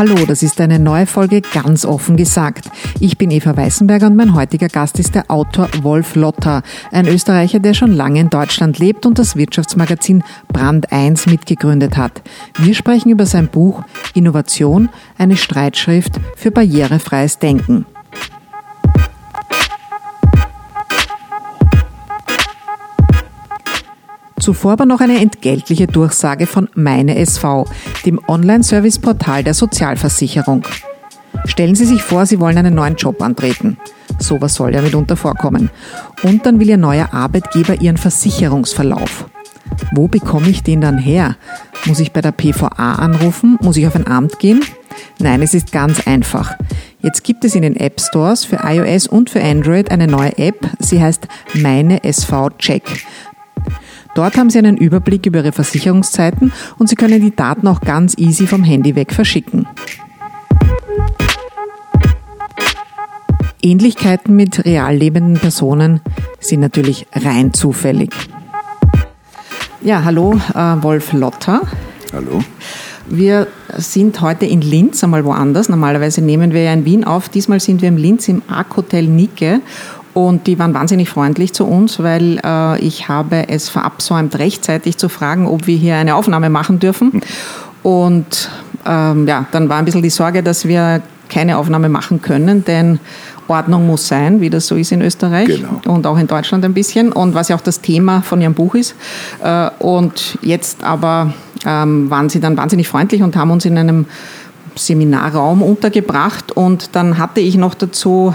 Hallo, das ist eine neue Folge ganz offen gesagt. Ich bin Eva Weißenberger und mein heutiger Gast ist der Autor Wolf Lotter, ein Österreicher, der schon lange in Deutschland lebt und das Wirtschaftsmagazin Brand 1 mitgegründet hat. Wir sprechen über sein Buch Innovation, eine Streitschrift für barrierefreies Denken. Zuvor aber noch eine entgeltliche Durchsage von Meine SV, dem Online-Service-Portal der Sozialversicherung. Stellen Sie sich vor, Sie wollen einen neuen Job antreten. Sowas soll ja mitunter vorkommen. Und dann will Ihr neuer Arbeitgeber Ihren Versicherungsverlauf. Wo bekomme ich den dann her? Muss ich bei der PVA anrufen? Muss ich auf ein Amt gehen? Nein, es ist ganz einfach. Jetzt gibt es in den App Stores für iOS und für Android eine neue App. Sie heißt Meine SV Check. Dort haben Sie einen Überblick über Ihre Versicherungszeiten und Sie können die Daten auch ganz easy vom Handy weg verschicken. Ähnlichkeiten mit real lebenden Personen sind natürlich rein zufällig. Ja, hallo, äh, Wolf Lotter. Hallo. Wir sind heute in Linz, einmal woanders. Normalerweise nehmen wir ja in Wien auf. Diesmal sind wir im Linz im Arc Hotel Nike und die waren wahnsinnig freundlich zu uns, weil äh, ich habe es verabsäumt, rechtzeitig zu fragen, ob wir hier eine Aufnahme machen dürfen. Und ähm, ja, dann war ein bisschen die Sorge, dass wir keine Aufnahme machen können, denn Ordnung muss sein, wie das so ist in Österreich genau. und auch in Deutschland ein bisschen und was ja auch das Thema von Ihrem Buch ist. Äh, und jetzt aber ähm, waren Sie dann wahnsinnig freundlich und haben uns in einem Seminarraum untergebracht und dann hatte ich noch dazu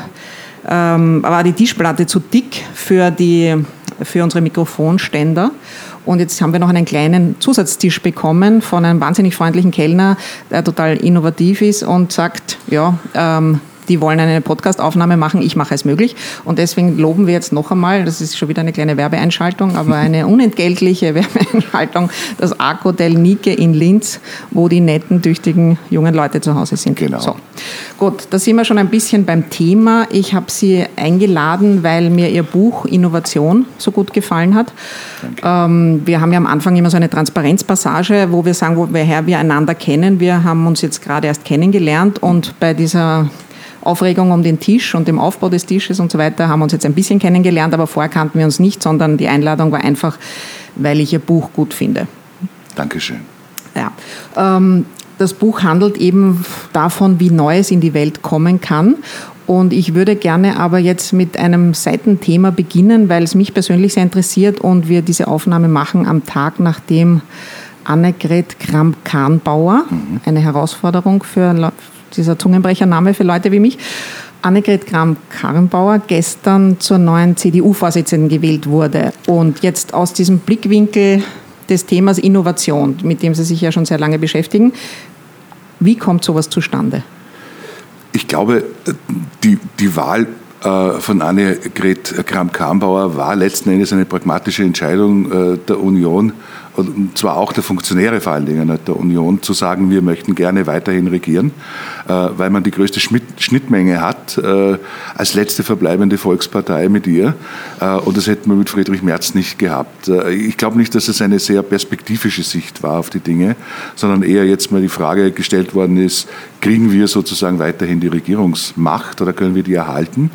ähm, war die Tischplatte zu dick für, die, für unsere Mikrofonständer. Und jetzt haben wir noch einen kleinen Zusatztisch bekommen von einem wahnsinnig freundlichen Kellner, der total innovativ ist und sagt, ja, ähm, die wollen eine Podcastaufnahme machen, ich mache es möglich. Und deswegen loben wir jetzt noch einmal, das ist schon wieder eine kleine Werbeeinschaltung, aber eine unentgeltliche Werbeeinschaltung, das Arc Hotel Nike in Linz, wo die netten, tüchtigen jungen Leute zu Hause sind. Genau. So. Gut, da sind wir schon ein bisschen beim Thema. Ich habe Sie eingeladen, weil mir Ihr Buch Innovation so gut gefallen hat. Ähm, wir haben ja am Anfang immer so eine Transparenzpassage, wo wir sagen, woher wir einander kennen. Wir haben uns jetzt gerade erst kennengelernt und bei dieser Aufregung um den Tisch und dem Aufbau des Tisches und so weiter haben wir uns jetzt ein bisschen kennengelernt, aber vorher kannten wir uns nicht, sondern die Einladung war einfach, weil ich Ihr Buch gut finde. Dankeschön. Ja. Ähm, das Buch handelt eben davon, wie Neues in die Welt kommen kann. Und ich würde gerne aber jetzt mit einem Seitenthema beginnen, weil es mich persönlich sehr interessiert und wir diese Aufnahme machen am Tag, nachdem Annegret Kramp-Kahnbauer, mhm. eine Herausforderung für, dieser Zungenbrechername für Leute wie mich, Annegret Kramp-Karrenbauer gestern zur neuen CDU-Vorsitzenden gewählt wurde. Und jetzt aus diesem Blickwinkel des Themas Innovation, mit dem Sie sich ja schon sehr lange beschäftigen, wie kommt sowas zustande? Ich glaube, die, die Wahl äh, von Annegret Kramp-Karrenbauer war letzten Endes eine pragmatische Entscheidung äh, der Union und zwar auch der Funktionäre vor allen Dingen der Union, zu sagen, wir möchten gerne weiterhin regieren, äh, weil man die größte Schnittmenge hat äh, als letzte verbleibende Volkspartei mit ihr. Äh, und das hätten wir mit Friedrich Merz nicht gehabt. Ich glaube nicht, dass es eine sehr perspektivische Sicht war auf die Dinge, sondern eher jetzt mal die Frage gestellt worden ist, kriegen wir sozusagen weiterhin die Regierungsmacht oder können wir die erhalten?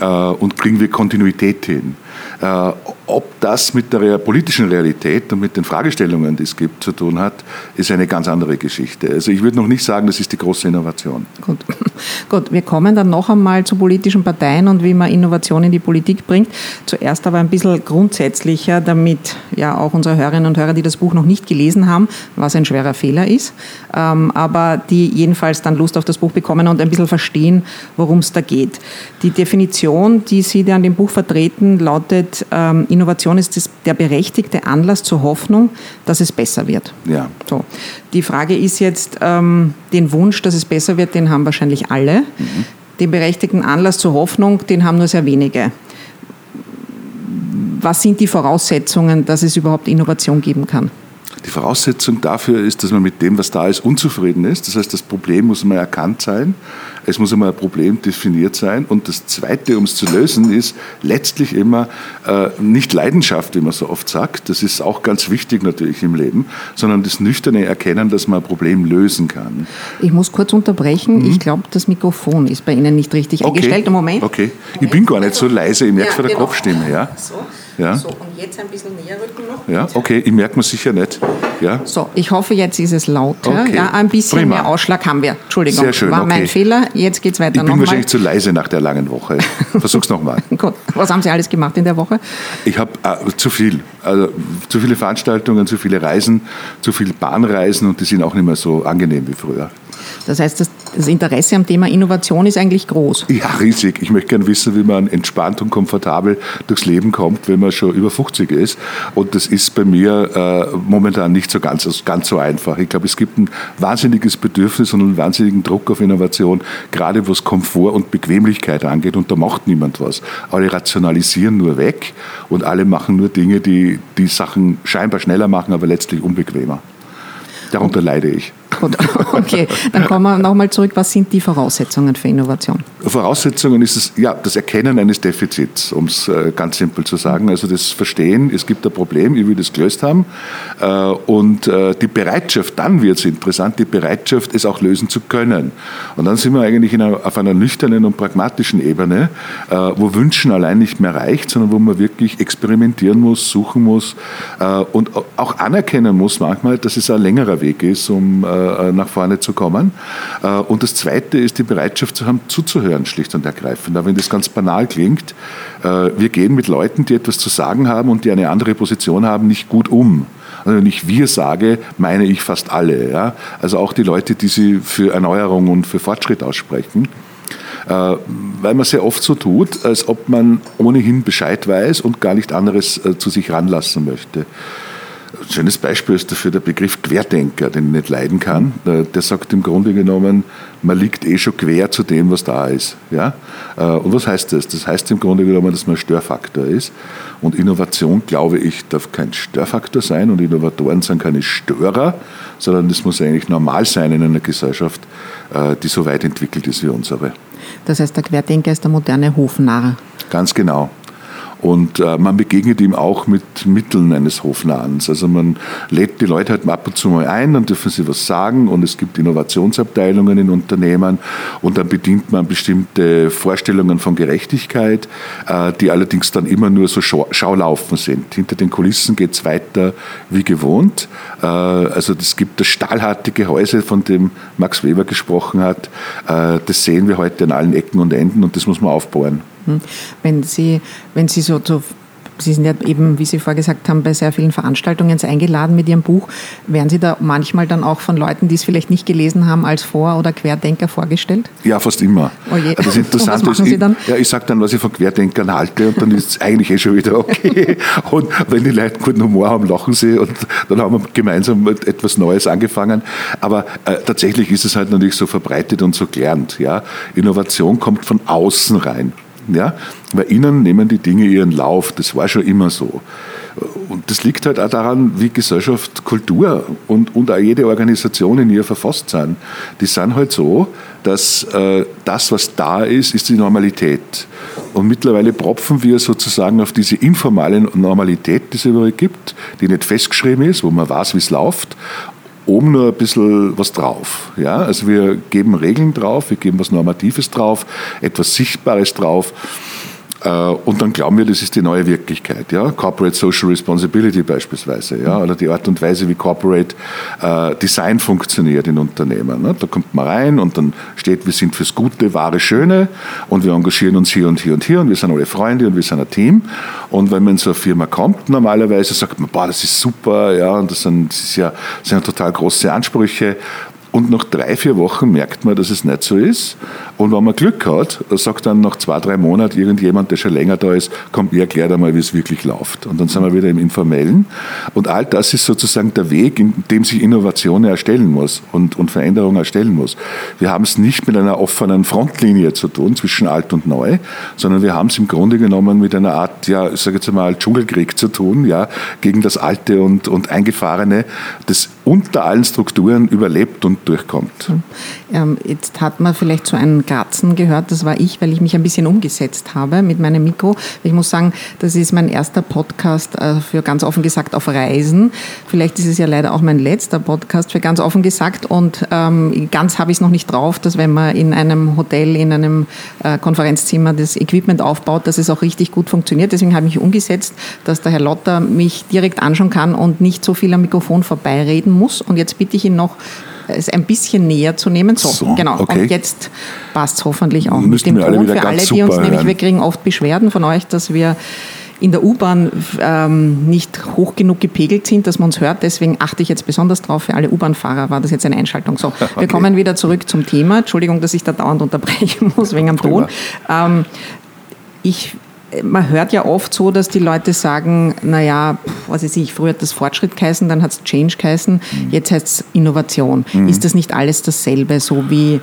Und kriegen wir Kontinuität hin. Äh, ob das mit der politischen Realität und mit den Fragestellungen, die es gibt, zu tun hat, ist eine ganz andere Geschichte. Also ich würde noch nicht sagen, das ist die große Innovation. Gut. Gut, wir kommen dann noch einmal zu politischen Parteien und wie man Innovation in die Politik bringt. Zuerst aber ein bisschen grundsätzlicher, damit ja auch unsere Hörerinnen und Hörer, die das Buch noch nicht gelesen haben, was ein schwerer Fehler ist, ähm, aber die jedenfalls dann Lust auf das Buch bekommen und ein bisschen verstehen, worum es da geht. Die Definition, die Sie da an dem Buch vertreten, lautet, ähm, Innovation ist das, der berechtigte Anlass zur Hoffnung, dass es besser wird. Ja. So. Die Frage ist jetzt, ähm, den Wunsch, dass es besser wird, den haben wahrscheinlich alle. Mhm. Den berechtigten Anlass zur Hoffnung, den haben nur sehr wenige. Was sind die Voraussetzungen, dass es überhaupt Innovation geben kann? Die Voraussetzung dafür ist, dass man mit dem, was da ist, unzufrieden ist. Das heißt, das Problem muss mal erkannt sein. Es muss einmal ein Problem definiert sein. Und das Zweite, um es zu lösen, ist letztlich immer äh, nicht Leidenschaft, wie man so oft sagt. Das ist auch ganz wichtig natürlich im Leben, sondern das nüchterne Erkennen, dass man ein Problem lösen kann. Ich muss kurz unterbrechen. Mhm. Ich glaube, das Mikrofon ist bei Ihnen nicht richtig okay. eingestellt. Moment. Okay. Ich bin gar nicht so leise. Ich merke ja, von der genau. Kopfstimme. Ja. So. Ja. So, und jetzt ein bisschen näher rücken noch. Ja, okay, ich merke mir sicher nicht. Ja. So, ich hoffe, jetzt ist es lauter. Okay. Ja, ein bisschen Prima. mehr Ausschlag haben wir. Entschuldigung, Sehr schön, war okay. mein Fehler. Jetzt geht es weiter. Ich bin wahrscheinlich zu leise nach der langen Woche. Versuch's nochmal. Gut, was haben Sie alles gemacht in der Woche? Ich habe äh, zu viel. Also, zu viele Veranstaltungen, zu viele Reisen, zu viele Bahnreisen und die sind auch nicht mehr so angenehm wie früher. Das heißt, das, das, Interesse am Thema Innovation ist eigentlich groß. Ja, riesig. Ich möchte gerne wissen, wie man entspannt und komfortabel durchs Leben kommt, wenn man schon über 50 ist. Und das ist bei mir äh, momentan nicht so ganz, ganz so einfach. Ich glaube, es gibt ein wahnsinniges Bedürfnis und einen wahnsinnigen Druck auf Innovation, gerade was Komfort und Bequemlichkeit angeht. Und da macht niemand was. Alle rationalisieren nur weg und alle machen nur Dinge, die die Sachen scheinbar schneller machen, aber letztlich unbequemer. Darunter leide ich. Gut, okay. Dann kommen wir nochmal zurück. Was sind die Voraussetzungen für Innovation? Voraussetzungen ist es, ja, das Erkennen eines Defizits, um es äh, ganz simpel zu sagen. Also das Verstehen, es gibt ein Problem, ich will das gelöst haben. Äh, und äh, die Bereitschaft, dann wird es interessant, die Bereitschaft, es auch lösen zu können. Und dann sind wir eigentlich einer, auf einer nüchternen und pragmatischen Ebene, wo Wünschen allein nicht mehr reicht, sondern wo man wirklich experimentieren muss, suchen muss und auch anerkennen muss manchmal, dass es ein längerer Weg ist, um nach vorne zu kommen. Äh, und das Zweite ist die Bereitschaft zu haben, zuzuhören, schlicht und ergreifend. Aber wenn das ganz banal klingt, äh, wir gehen mit Leuten, die etwas zu sagen haben und die eine andere Position haben, nicht gut um. Also wenn ich wir sage, meine ich fast alle. Ja? Also auch die Leute, die sie für Erneuerung und für Fortschritt aussprechen. weil man sehr oft so tut, als ob man ohnehin Bescheid weiß und gar nicht anderes zu sich ranlassen möchte. Ein schönes Beispiel ist dafür der Begriff Querdenker, den ich nicht leiden kann. Der sagt im Grunde genommen, man liegt eh schon quer zu dem, was da ist. Ja? Äh, und was heißt das? Das heißt im Grunde genommen, dass man ein Störfaktor ist. Und Innovation, glaube ich, darf kein Störfaktor sein und Innovatoren sind keine Störer, sondern das muss eigentlich normal sein in einer Gesellschaft, äh, die so weit entwickelt ist wie unsere. Das heißt, der Querdenker ist der moderne Hofnarr. Ganz genau. Und äh, man begegnet ihm auch mit Mitteln eines Hofnahens. Also man lädt die Leute halt ab und zu mal ein, dann dürfen sie was sagen und es gibt Innovationsabteilungen in Unternehmen und dann bedient man bestimmte Vorstellungen von Gerechtigkeit, äh, die allerdings dann immer nur so Schau Schaulaufen sind. Hinter den Kulissen geht es weiter wie gewohnt. Äh, also es gibt das stahlharte Gehäuse, von dem Max Weber gesprochen hat. Äh, das sehen wir heute an allen Ecken und Enden und das muss man aufbauen. Hm. Wenn Sie, wenn Sie so zu Sie sind ja eben, wie Sie vorgesagt haben, bei sehr vielen Veranstaltungen eingeladen mit Ihrem Buch. Werden Sie da manchmal dann auch von Leuten, die es vielleicht nicht gelesen haben, als Vor- oder Querdenker vorgestellt? Ja, fast immer. Oh je. Das Interessante was machen Sie dann? Ich, ja, ich sage dann, was ich von Querdenkern halte und dann ist es eigentlich eh schon wieder okay. und wenn die Leute guten Humor haben, lachen sie und dann haben wir gemeinsam etwas Neues angefangen. Aber äh, tatsächlich ist es halt natürlich so verbreitet und so gelernt. Ja? Innovation kommt von außen rein. Ja? Weil innen nehmen die Dinge ihren Lauf. Das war schon immer so. Und das liegt halt auch daran, wie Gesellschaft, Kultur und, und auch jede Organisation in ihr verfasst sind. Die sind halt so, dass äh, das, was da ist, ist die Normalität. Und mittlerweile propfen wir sozusagen auf diese informale Normalität, die es überall gibt, die nicht festgeschrieben ist, wo man weiß, wie es läuft, oben nur ein bisschen was drauf. Ja? Also wir geben Regeln drauf, wir geben was Normatives drauf, etwas Sichtbares drauf. Äh, und dann glauben wir, das ist die neue Wirklichkeit. Ja? Corporate Social Responsibility beispielsweise. Ja? Oder die Art und Weise, wie Corporate äh, Design funktioniert in Unternehmen. Ne? Da kommt man rein und dann steht, wir sind fürs Gute, wahre, Schöne und wir engagieren uns hier und hier und hier und wir sind alle Freunde und wir sind ein Team. Und wenn man in so eine Firma kommt, normalerweise sagt man, boah, das ist super, ja, und das sind, das ist ja, das sind total große Ansprüche. Und nach drei, vier Wochen merkt man, dass es nicht so ist. Und wenn man Glück hat, sagt dann nach zwei, drei Monaten irgendjemand, der schon länger da ist, kommt, ihr erklärt einmal, wie es wirklich läuft. Und dann sind wir wieder im Informellen. Und all das ist sozusagen der Weg, in dem sich Innovation erstellen muss und, und Veränderung erstellen muss. Wir haben es nicht mit einer offenen Frontlinie zu tun zwischen alt und neu, sondern wir haben es im Grunde genommen mit einer Art, ja, ich sage jetzt mal, Dschungelkrieg zu tun, ja, gegen das Alte und, und Eingefahrene, das unter allen Strukturen überlebt und durchkommt. Ähm, jetzt hat man vielleicht so einen Kratzen gehört, das war ich, weil ich mich ein bisschen umgesetzt habe mit meinem Mikro. Ich muss sagen, das ist mein erster Podcast äh, für ganz offen gesagt auf Reisen. Vielleicht ist es ja leider auch mein letzter Podcast für ganz offen gesagt und ähm, ganz habe ich es noch nicht drauf, dass wenn man in einem Hotel, in einem äh, Konferenzzimmer das Equipment aufbaut, dass es auch richtig gut funktioniert. Deswegen habe ich mich umgesetzt, dass der Herr Lotter mich direkt anschauen kann und nicht so viel am Mikrofon vorbeireden muss. Und jetzt bitte ich ihn noch, es ein bisschen näher zu nehmen. So, so genau. Okay. Und jetzt passt es hoffentlich auch Müssten mit dem Ton. Für alle, die uns nämlich, wir kriegen oft Beschwerden von euch, dass wir in der U-Bahn ähm, nicht hoch genug gepegelt sind, dass man uns hört. Deswegen achte ich jetzt besonders drauf. Für alle U-Bahn-Fahrer war das jetzt eine Einschaltung. So, wir okay. kommen wieder zurück zum Thema. Entschuldigung, dass ich da dauernd unterbrechen muss wegen am Ton. Ähm, ich man hört ja oft so, dass die Leute sagen, naja, was weiß ich, früher hat das Fortschritt geheißen, dann hat es Change geheißen, mhm. jetzt heißt es Innovation. Mhm. Ist das nicht alles dasselbe, so wie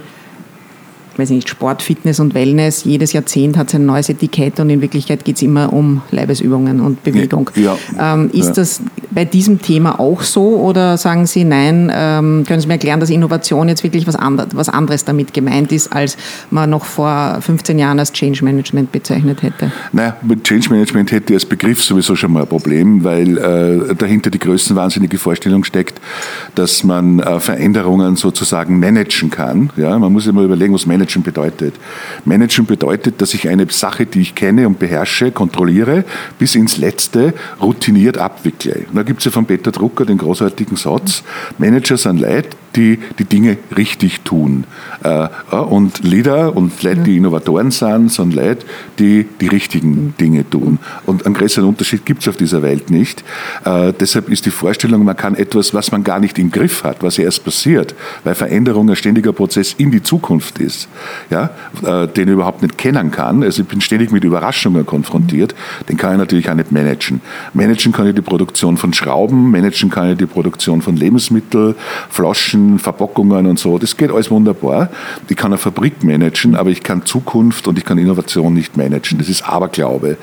weiß nicht, Sport, Fitness und Wellness, jedes Jahrzehnt hat sein neues Etikett und in Wirklichkeit geht es immer um Leibesübungen und Bewegung. Ja, ähm, ist ja. das bei diesem Thema auch so oder sagen Sie, nein, ähm, können Sie mir erklären, dass Innovation jetzt wirklich was, andre, was anderes damit gemeint ist, als man noch vor 15 Jahren als Change Management bezeichnet hätte? Naja, mit Change Management hätte ich als Begriff sowieso schon mal ein Problem, weil äh, dahinter die größenwahnsinnige Vorstellung steckt, dass man äh, Veränderungen sozusagen managen kann. Ja? Man muss immer überlegen, was Management Managen bedeutet. Managen bedeutet, dass ich eine Sache, die ich kenne und beherrsche, kontrolliere, bis ins Letzte routiniert abwickle. Da gibt es ja von Peter Drucker den großartigen Satz, Manager sind Leute, die die Dinge richtig tun. Äh, und Leader und Leute, die Innovatoren sind, sind Leute, die die richtigen Dinge tun. Und einen größeren Unterschied gibt es auf dieser Welt nicht. Äh, deshalb ist die Vorstellung, man kann etwas, was man gar nicht im Griff hat, was erst passiert, weil Veränderung ein ständiger Prozess in die Zukunft ist, ja, äh, den ich überhaupt nicht kennen kann. Also ich bin ständig mit Überraschungen konfrontiert. Den kann ich natürlich auch nicht managen. Managen kann ich die Produktion von Schrauben, managen kann ich die Produktion von Lebensmitteln, Flaschen, managen, Verpackungen und so. Das geht alles wunderbar. Ich kann eine Fabrik managen, aber ich kann Zukunft und ich kann Innovation nicht managen. Das ist Aberglaube.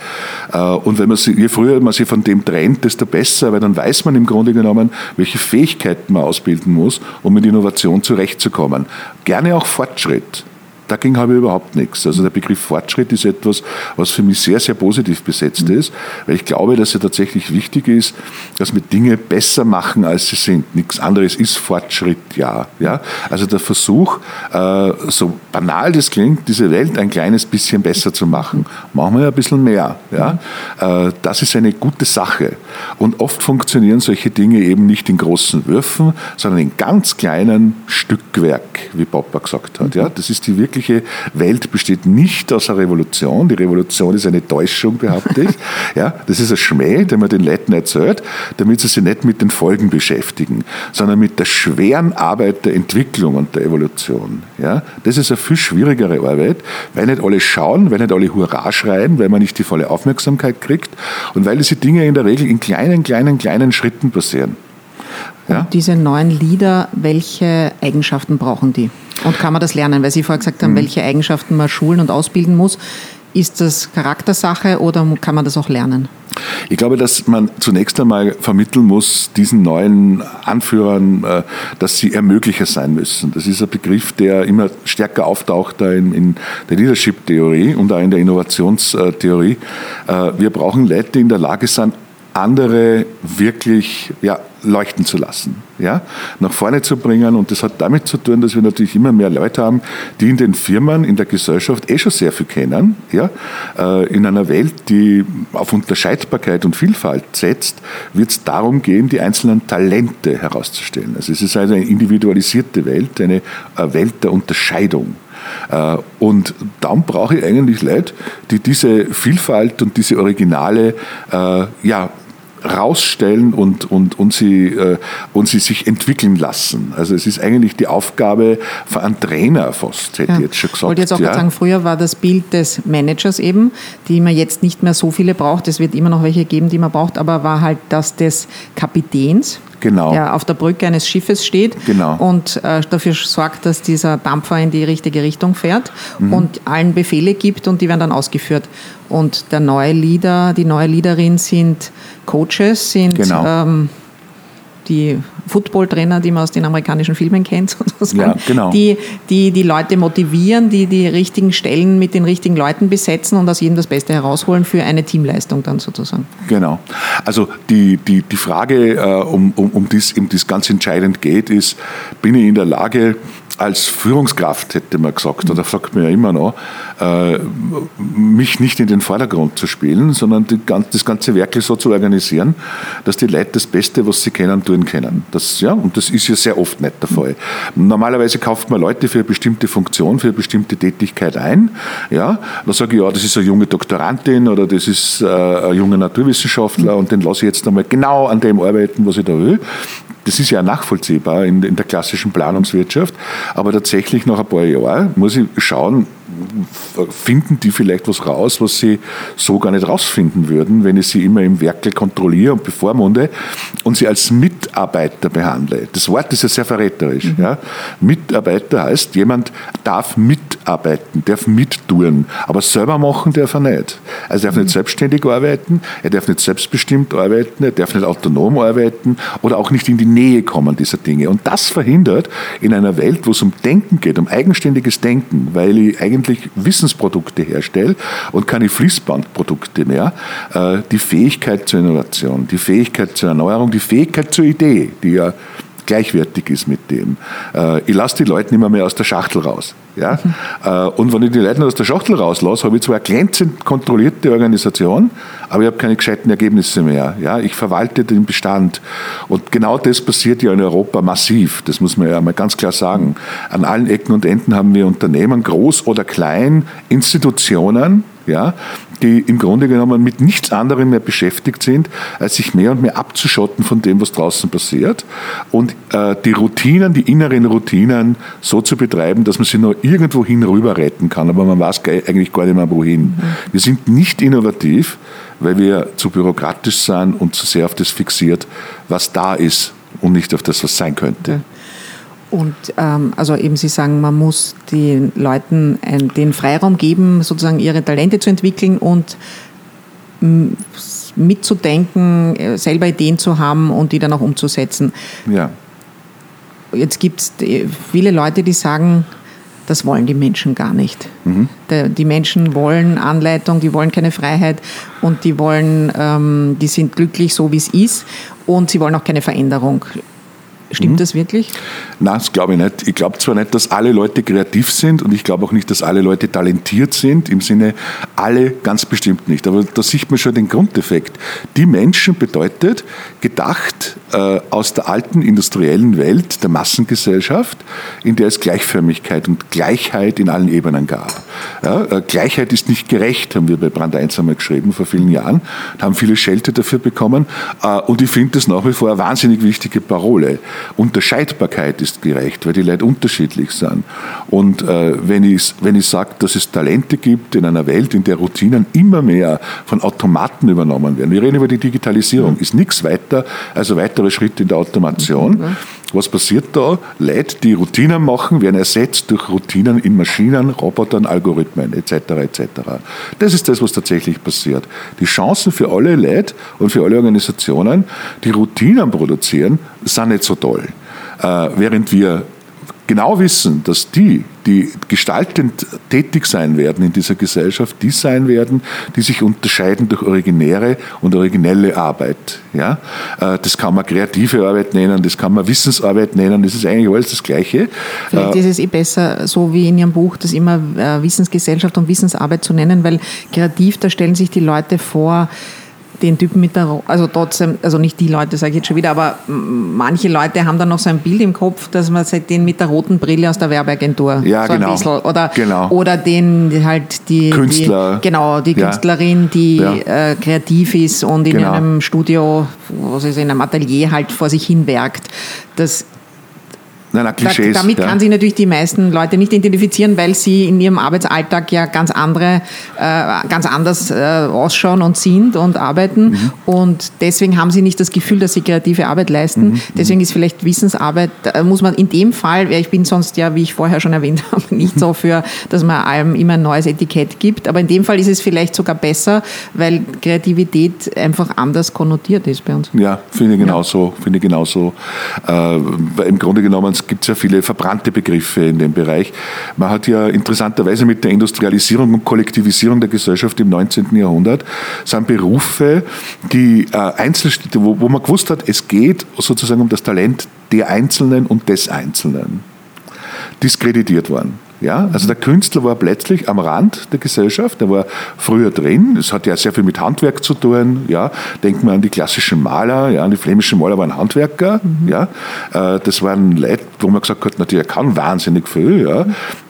Äh, und wenn man sich, je früher man sich von dem trennt, desto besser, weil dann weiß man im Grunde genommen, welche Fähigkeiten man ausbilden muss, um mit Innovation zurechtzukommen. Gerne auch Fortschritt. Dagegen habe ich überhaupt nichts. Also der Begriff Fortschritt ist etwas, was für mich sehr, sehr positiv besetzt ist, weil ich glaube, dass er tatsächlich wichtig ist, dass wir Dinge besser machen, als sie sind. Nichts anderes ist Fortschritt, ja. ja? Also der Versuch, äh, so banal das klingt, diese Welt ein kleines bisschen besser zu machen. Machen wir ein bisschen mehr. Ja? Äh, das ist eine gute Sache. Und oft funktionieren solche Dinge eben nicht in großen Würfen, sondern in ganz kleinen Stückwerk, wie Popper gesagt hat. Ja? Das ist die wirklich wirkliche Welt besteht nicht aus einer Revolution. Die Revolution ist eine Täuschung, behaupte ich. Ja, das ist ein Schmäh, den man den Leuten erzählt, damit sie sich nicht mit den Folgen beschäftigen, sondern mit der schweren Arbeit der Entwicklung und der Evolution. Ja, das ist eine viel schwierigere Arbeit, weil nicht alle schauen, weil nicht alle Hurra schreien, weil man nicht die volle Aufmerksamkeit kriegt und weil diese Dinge in der Regel in kleinen, kleinen, kleinen Schritten passieren. Ja? Und diese neuen Lieder, welche Eigenschaften brauchen die? Und kann man das lernen? Weil Sie vorher gesagt haben, mhm. welche Eigenschaften man schulen und ausbilden muss. Ist das Charaktersache oder kann man das auch lernen? Ich glaube, dass man zunächst einmal vermitteln muss, diesen neuen Anführern, äh, dass sie Ermöglicher sein müssen. Das ist ein Begriff, der immer stärker auftaucht in, in der Leadership-Theorie und auch in der Innovationstheorie. Äh, wir brauchen Leute, die in der Lage sind, andere wirklich ja, leuchten zu lassen, ja, nach vorne zu bringen. Und das hat damit zu tun, dass wir natürlich immer mehr Leute haben, die in den Firmen, in der Gesellschaft eh schon sehr viel kennen. Ja. Äh, in einer Welt, die auf Unterscheidbarkeit und Vielfalt setzt, wird es darum gehen, die einzelnen Talente herauszustellen. Also es ist also eine individualisierte Welt, eine Welt der Unterscheidung. Äh, und dann brauche ich eigentlich Leute, die diese Vielfalt und diese Originale äh, ja, rausstellen und, und, und, sie, äh, und sie sich entwickeln lassen. Also es ist eigentlich die Aufgabe von einem Trainer fast, hätte ja. ich jetzt schon gesagt. Ich wollte jetzt auch ja. sagen, früher war das Bild des Managers eben, die man jetzt nicht mehr so viele braucht. Es wird immer noch welche geben, die man braucht, aber war halt das des Kapitäns, genau. der auf der Brücke eines Schiffes steht genau. und äh, dafür sorgt, dass dieser Dampfer in die richtige Richtung fährt mhm. und allen Befehle gibt und die werden dann ausgeführt. Und der neue Leader, die neue Leaderin sind Coaches, sind genau. ähm, die Football-Trainer, die man aus den amerikanischen Filmen kennt, sozusagen, ja, genau. die, die die Leute motivieren, die die richtigen Stellen mit den richtigen Leuten besetzen und aus jedem das Beste herausholen für eine Teamleistung dann sozusagen. Genau. Also die, die, die Frage, äh, um, um, um, das, um das ganz entscheidend geht, ist, bin ich in der Lage, als Führungskraft, hätte man gesagt, oder sagt man ja immer noch, äh, mich nicht in den Vordergrund zu spielen, sondern die, das ganze Werk so zu organisieren, dass die Leute das Beste, was sie kennen, tun können. Das, ja, und das ist ja sehr oft nicht der Fall. Normalerweise kauft man Leute für eine bestimmte Funktion, für eine bestimmte Tätigkeit ein. Ja, da sage ich, ja, das ist eine junge Doktorandin oder das ist äh, ein junger Naturwissenschaftler und den lasse ich jetzt einmal genau an dem arbeiten, was ich da will. Das ist ja nachvollziehbar in, in der klassischen Planungswirtschaft. Aber tatsächlich nach ein paar Jahren muss ich schauen, finden die vielleicht was raus, was sie so gar nicht rausfinden würden, wenn ich sie immer im Werkel kontrolliere und bevormunde und sie als Mitarbeiter behandle. Das Wort ist ja sehr verräterisch. Mhm. Ja. Mitarbeiter heißt, jemand darf mitarbeiten, darf mittun, aber selber machen darf er nicht. Also er darf mhm. nicht selbstständig arbeiten, er darf nicht selbstbestimmt arbeiten, er darf nicht autonom arbeiten oder auch nicht in die Nähe kommen dieser Dinge. Und das verhindert in einer Welt, wo es um Denken geht, um eigenständiges Denken, weil ich eigentlich eigentlich Wissensprodukte herstelle und keine Fließbandprodukte mehr, äh, die Fähigkeit zur Innovation, die Fähigkeit zur Erneuerung, die Fähigkeit zur Idee, die ja gleichwertig ist mit dem. Äh, ich lasse die Leute nicht mehr, mehr aus der Schachtel raus. Ja? Mhm. Und wenn ich die Leute aus der Schachtel rauslasse, habe ich zwar eine glänzend kontrollierte Organisation, aber ich habe keine gescheiten Ergebnisse mehr. Ja? Ich verwalte den Bestand. Und genau das passiert ja in Europa massiv. Das muss man ja mal ganz klar sagen. An allen Ecken und Enden haben wir Unternehmen, groß oder klein, Institutionen, ja, die im Grunde genommen mit nichts anderem mehr beschäftigt sind, als sich mehr und mehr abzuschotten von dem, was draußen passiert und äh, die Routinen, die inneren Routinen so zu betreiben, dass man sie nur irgendwo hin rüber retten kann, aber man weiß eigentlich gar nicht mehr wohin. Mhm. Wir sind nicht innovativ, weil wir zu bürokratisch sind und zu sehr auf das fixiert, was da ist und nicht auf das, was sein könnte. Und ähm, also eben Sie sagen, man muss den Leuten ein, den Freiraum geben, sozusagen ihre Talente zu entwickeln und mitzudenken, äh, selber Ideen zu haben und die dann auch umzusetzen. Ja. Jetzt gibt es viele Leute, die sagen, das wollen die Menschen gar nicht. Mhm. Die Menschen wollen Anleitung, die wollen keine Freiheit und die wollen, ähm, die sind glücklich so wie es ist und sie wollen auch keine Veränderung. Stimmt mhm. das wirklich? Nein, das glaube ich nicht. Ich glaube zwar nicht, dass alle Leute kreativ sind und ich glaube auch nicht, dass alle Leute talentiert sind, im Sinne alle ganz bestimmt nicht. Aber da sieht man schon den Grundeffekt. Die Menschen bedeutet, gedacht äh, aus der alten industriellen Welt, der Massengesellschaft, in der es Gleichförmigkeit und Gleichheit in allen Ebenen gab. Ja, äh, Gleichheit ist nicht gerecht, haben wir bei Brand 1 einmal geschrieben vor vielen Jahren, haben viele Schelte dafür bekommen äh, und ich finde das nach wie vor eine wahnsinnig wichtige Parole. Unterscheidbarkeit ist gerecht, weil die Leute unterschiedlich sind. Und äh, wenn ich, wenn ich sage, dass es Talente gibt in einer Welt, in der Routinen immer mehr von Automaten übernommen werden, wir reden über die Digitalisierung, ist nichts weiter als ein weiterer Schritt in der Automation. Was passiert da? Leute, die Routinen machen, werden ersetzt durch Routinen in Maschinen, Robotern, Algorithmen etc. etc. Das ist das, was tatsächlich passiert. Die Chancen für alle Leute und für alle Organisationen, die Routinen produzieren, sind nicht so toll. Äh, während wir genau wissen, dass die, die gestaltend tätig sein werden in dieser Gesellschaft, die sein werden, die sich unterscheiden durch originäre und originelle Arbeit. Ja? Äh, das kann man kreative Arbeit nennen, das kann man Wissensarbeit nennen, das ist eigentlich alles das Gleiche. Vielleicht äh, ist es eh besser, so wie in Ihrem Buch, das immer äh, Wissensgesellschaft und Wissensarbeit zu nennen, weil kreativ, da stellen sich die Leute vor, den Typen mit der, also trotzdem, also nicht die Leute, sage ich jetzt schon wieder, aber manche Leute haben dann noch so ein Bild im Kopf, dass man halt den mit der roten Brille aus der Werbeagentur. Ja, so genau. Bisschen, oder, genau. oder den halt die, Künstler. Die, genau, die Künstlerin, die ja. äh, kreativ ist und in genau. einem Studio, was ist, in einem Atelier halt vor sich hin werkt. Das Nein, nein, Klischees, damit ja. kann sich natürlich die meisten Leute nicht identifizieren, weil sie in ihrem Arbeitsalltag ja ganz andere, äh, ganz anders äh, ausschauen und sind und arbeiten. Mhm. Und deswegen haben sie nicht das Gefühl, dass sie kreative Arbeit leisten. Mhm. Deswegen ist vielleicht Wissensarbeit, da muss man in dem Fall, ich bin sonst ja, wie ich vorher schon erwähnt habe, nicht so für, dass man allem immer ein neues Etikett gibt. Aber in dem Fall ist es vielleicht sogar besser, weil Kreativität einfach anders konnotiert ist bei uns. Ja, finde ich genauso. Finde ich genauso. Äh, Im Grunde genommen es gibt ja viele verbrannte Begriffe in dem Bereich. Man hat ja interessanterweise mit der Industrialisierung und Kollektivisierung der Gesellschaft im 19. Jahrhundert sind Berufe, die äh, Einzelstädte, wo, wo man gewusst hat, es geht sozusagen um das Talent der Einzelnen und des Einzelnen, diskreditiert worden. Ja, also der Künstler war plötzlich am Rand der Gesellschaft, der war früher drin. Es hat ja sehr viel mit Handwerk zu tun. Ja, denken wir an die klassischen Maler. Ja, die flämischen Maler waren Handwerker. Mhm. Ja, äh, das waren Leute, wo man gesagt hat, na, der kann wahnsinnig viel. Ja,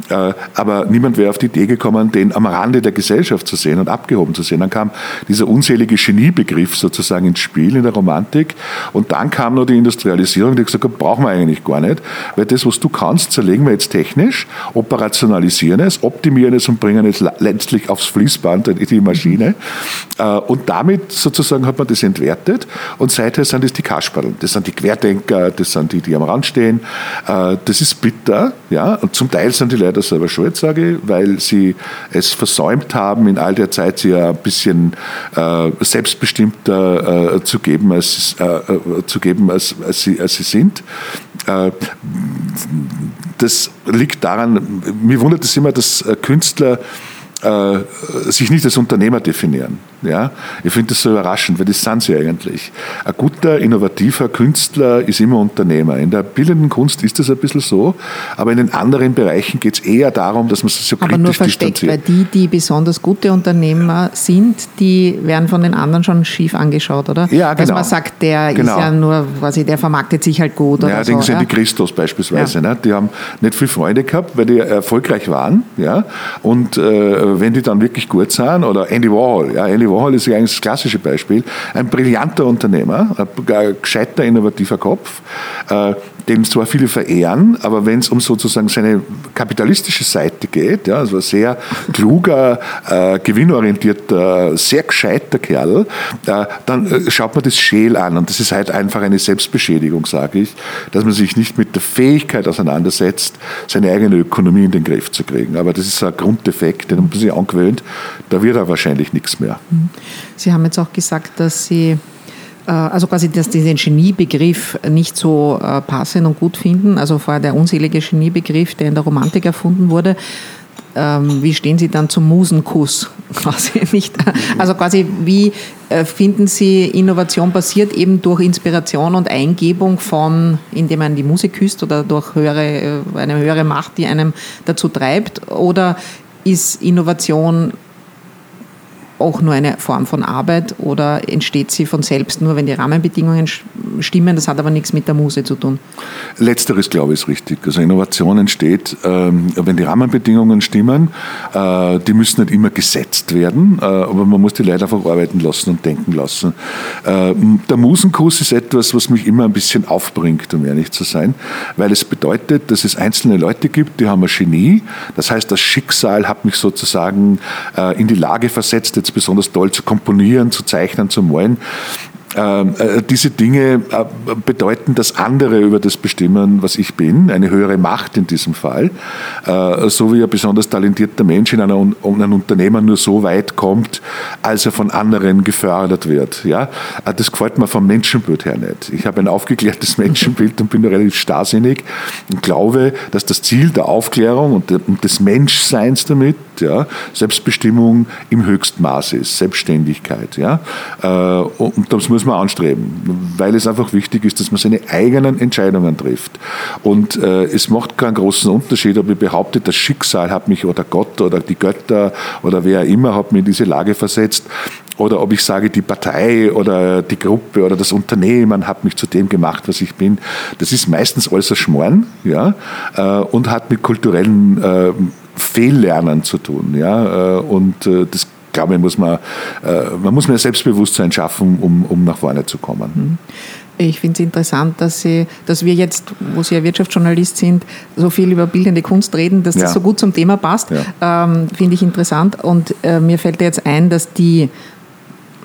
aber niemand wäre auf die Idee gekommen, den am Rande der Gesellschaft zu sehen und abgehoben zu sehen. Dann kam dieser unselige Geniebegriff sozusagen ins Spiel in der Romantik. Und dann kam noch die Industrialisierung, die gesagt hat, brauchen wir eigentlich gar nicht, weil das, was du kannst, zerlegen wir jetzt technisch. Operationalisieren es, optimieren es und bringen es letztlich aufs Fließband in die Maschine. Äh, und damit sozusagen hat man das entwertet und seither sind es die Kasperln. Das sind die Querdenker, das sind die, die am Rand stehen. Äh, das ist bitter, ja, und zum Teil sind die leider selber schuld, sage ich, weil sie es versäumt haben, in all der Zeit sie ein bisschen äh, selbstbestimmter zu geben, als, zu geben als, als, sie, als sie sind das liegt daran, mir wundert es immer, dass äh, Künstler äh, sich nicht als Unternehmer definieren. Ja? Ich finde das so überraschend, weil das sind sie eigentlich. Ein guter, innovativer Künstler ist immer Unternehmer. In der bildenden Kunst ist das ein bisschen so, aber in den anderen Bereichen geht es eher darum, dass man sich so kritisch Aber nur versteckt, weil die, die besonders gute Unternehmer sind, die werden von den anderen schon schief angeschaut, oder? Ja, genau. Dass man sagt, der genau. ist ja nur, quasi, der vermarktet sich halt gut. Ja, denken Sie an die Christus beispielsweise. Ja. Ne? Die haben nicht viel Freunde gehabt, weil die erfolgreich waren. Ja? Und äh, wenn die dann wirklich gut sind, oder Andy Warhol, ja, Andy Warhol ist ja eigentlich das klassische Beispiel. Ein brillanter Unternehmer, ein gescheiter, innovativer Kopf, äh, den zwar viele verehren, aber wenn es um sozusagen seine kapitalistische Seite geht, ja, also ein sehr kluger, äh, gewinnorientierter, sehr gescheiter Kerl, äh, dann äh, schaut man das scheel an. Und das ist halt einfach eine Selbstbeschädigung, sage ich, dass man sich nicht mit der Fähigkeit auseinandersetzt, seine eigene Ökonomie in den Griff zu kriegen. Aber das ist ein Grunddefekt, den man sich angewöhnt, da wird er wahrscheinlich nichts mehr. Sie haben jetzt auch gesagt, dass Sie äh, also quasi, dass Sie den Geniebegriff nicht so äh, passend und gut finden, also vorher der unselige Geniebegriff, der in der Romantik erfunden wurde. Ähm, wie stehen Sie dann zum Musenkuss? Quasi nicht. Also quasi, wie äh, finden Sie, Innovation passiert eben durch Inspiration und Eingebung von, indem man die Musik küsst oder durch höhere, eine höhere Macht, die einem dazu treibt? Oder ist Innovation auch nur eine Form von Arbeit oder entsteht sie von selbst nur, wenn die Rahmenbedingungen stimmen? Das hat aber nichts mit der Muse zu tun. Letzteres, glaube ich, ist richtig. Also Innovation entsteht, ähm, wenn die Rahmenbedingungen stimmen. Äh, die müssen nicht immer gesetzt werden, äh, aber man muss die Leute einfach arbeiten lassen und denken lassen. Äh, der Musenkurs ist etwas, was mich immer ein bisschen aufbringt, um ehrlich zu sein, weil es bedeutet, dass es einzelne Leute gibt, die haben ein Genie. Das heißt, das Schicksal hat mich sozusagen in die Lage versetzt, jetzt besonders toll zu komponieren, zu zeichnen, zu malen. Ähm, äh, diese Dinge äh, bedeuten, dass andere über das bestimmen, was ich bin, eine höhere Macht in diesem Fall, äh, so wie ein besonders talentierter Mensch in einem Unternehmen nur so weit kommt, als er von anderen gefördert wird. Das gefällt mir vom Menschenbild her nicht. Ich habe ein aufgeklärtes Menschenbild und bin relativ starrsinnig und glaube, dass das Ziel der Aufklärung und des Menschseins damit ja, Selbstbestimmung im höchsten Maß ist, Selbstständigkeit. Ja? Äh, und das muss man anstreben, weil es einfach wichtig ist, dass man seine eigenen Entscheidungen trifft. Und äh, es macht keinen großen Unterschied, ob ich behaupte, das Schicksal hat mich oder Gott oder die Götter oder wer immer hat mich in diese Lage versetzt oder ob ich sage, die Partei oder die Gruppe oder das Unternehmen hat mich zu dem gemacht, was ich bin. Das ist meistens alles ein Schmoren ja, äh, und hat mit kulturellen Fehllernen zu tun. Ja, äh, und das glaube ich, muss man, man muss mehr Selbstbewusstsein schaffen, um, um nach vorne zu kommen. Mhm. Ich finde es interessant, dass, Sie, dass wir jetzt, wo Sie ja Wirtschaftsjournalist sind, so viel über bildende Kunst reden, dass ja. das so gut zum Thema passt. Ja. Ähm, finde ich interessant. Und äh, mir fällt jetzt ein, dass die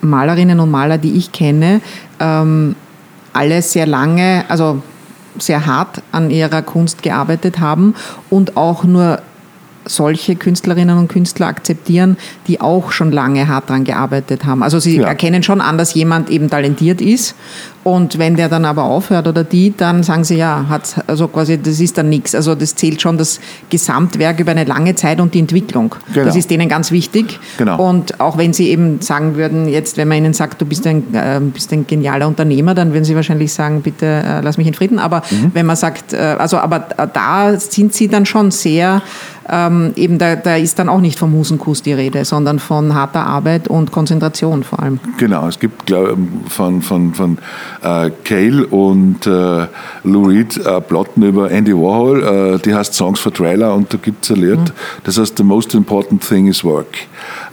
Malerinnen und Maler, die ich kenne, ähm, alle sehr lange, also sehr hart an ihrer Kunst gearbeitet haben und auch nur solche Künstlerinnen und Künstler akzeptieren, die auch schon lange hart daran gearbeitet haben. Also sie ja. erkennen schon an, dass jemand eben talentiert ist und wenn der dann aber aufhört oder die, dann sagen sie, ja, hat, also quasi, das ist dann nichts. Also das zählt schon das Gesamtwerk über eine lange Zeit und die Entwicklung. Genau. Das ist denen ganz wichtig. Genau. Und auch wenn sie eben sagen würden, jetzt, wenn man ihnen sagt, du bist ein, äh, bist ein genialer Unternehmer, dann würden sie wahrscheinlich sagen, bitte äh, lass mich in Frieden. Aber mhm. wenn man sagt, äh, also aber da sind sie dann schon sehr ähm, eben da, da ist dann auch nicht vom Musenkuss die Rede, sondern von harter Arbeit und Konzentration vor allem. Genau, es gibt glaub, von, von, von äh, Cale und äh, Lou Reed äh, Plotten über Andy Warhol, äh, die heißt Songs for Trailer und da gibt es ein Lied, mhm. das heißt The most important thing is work.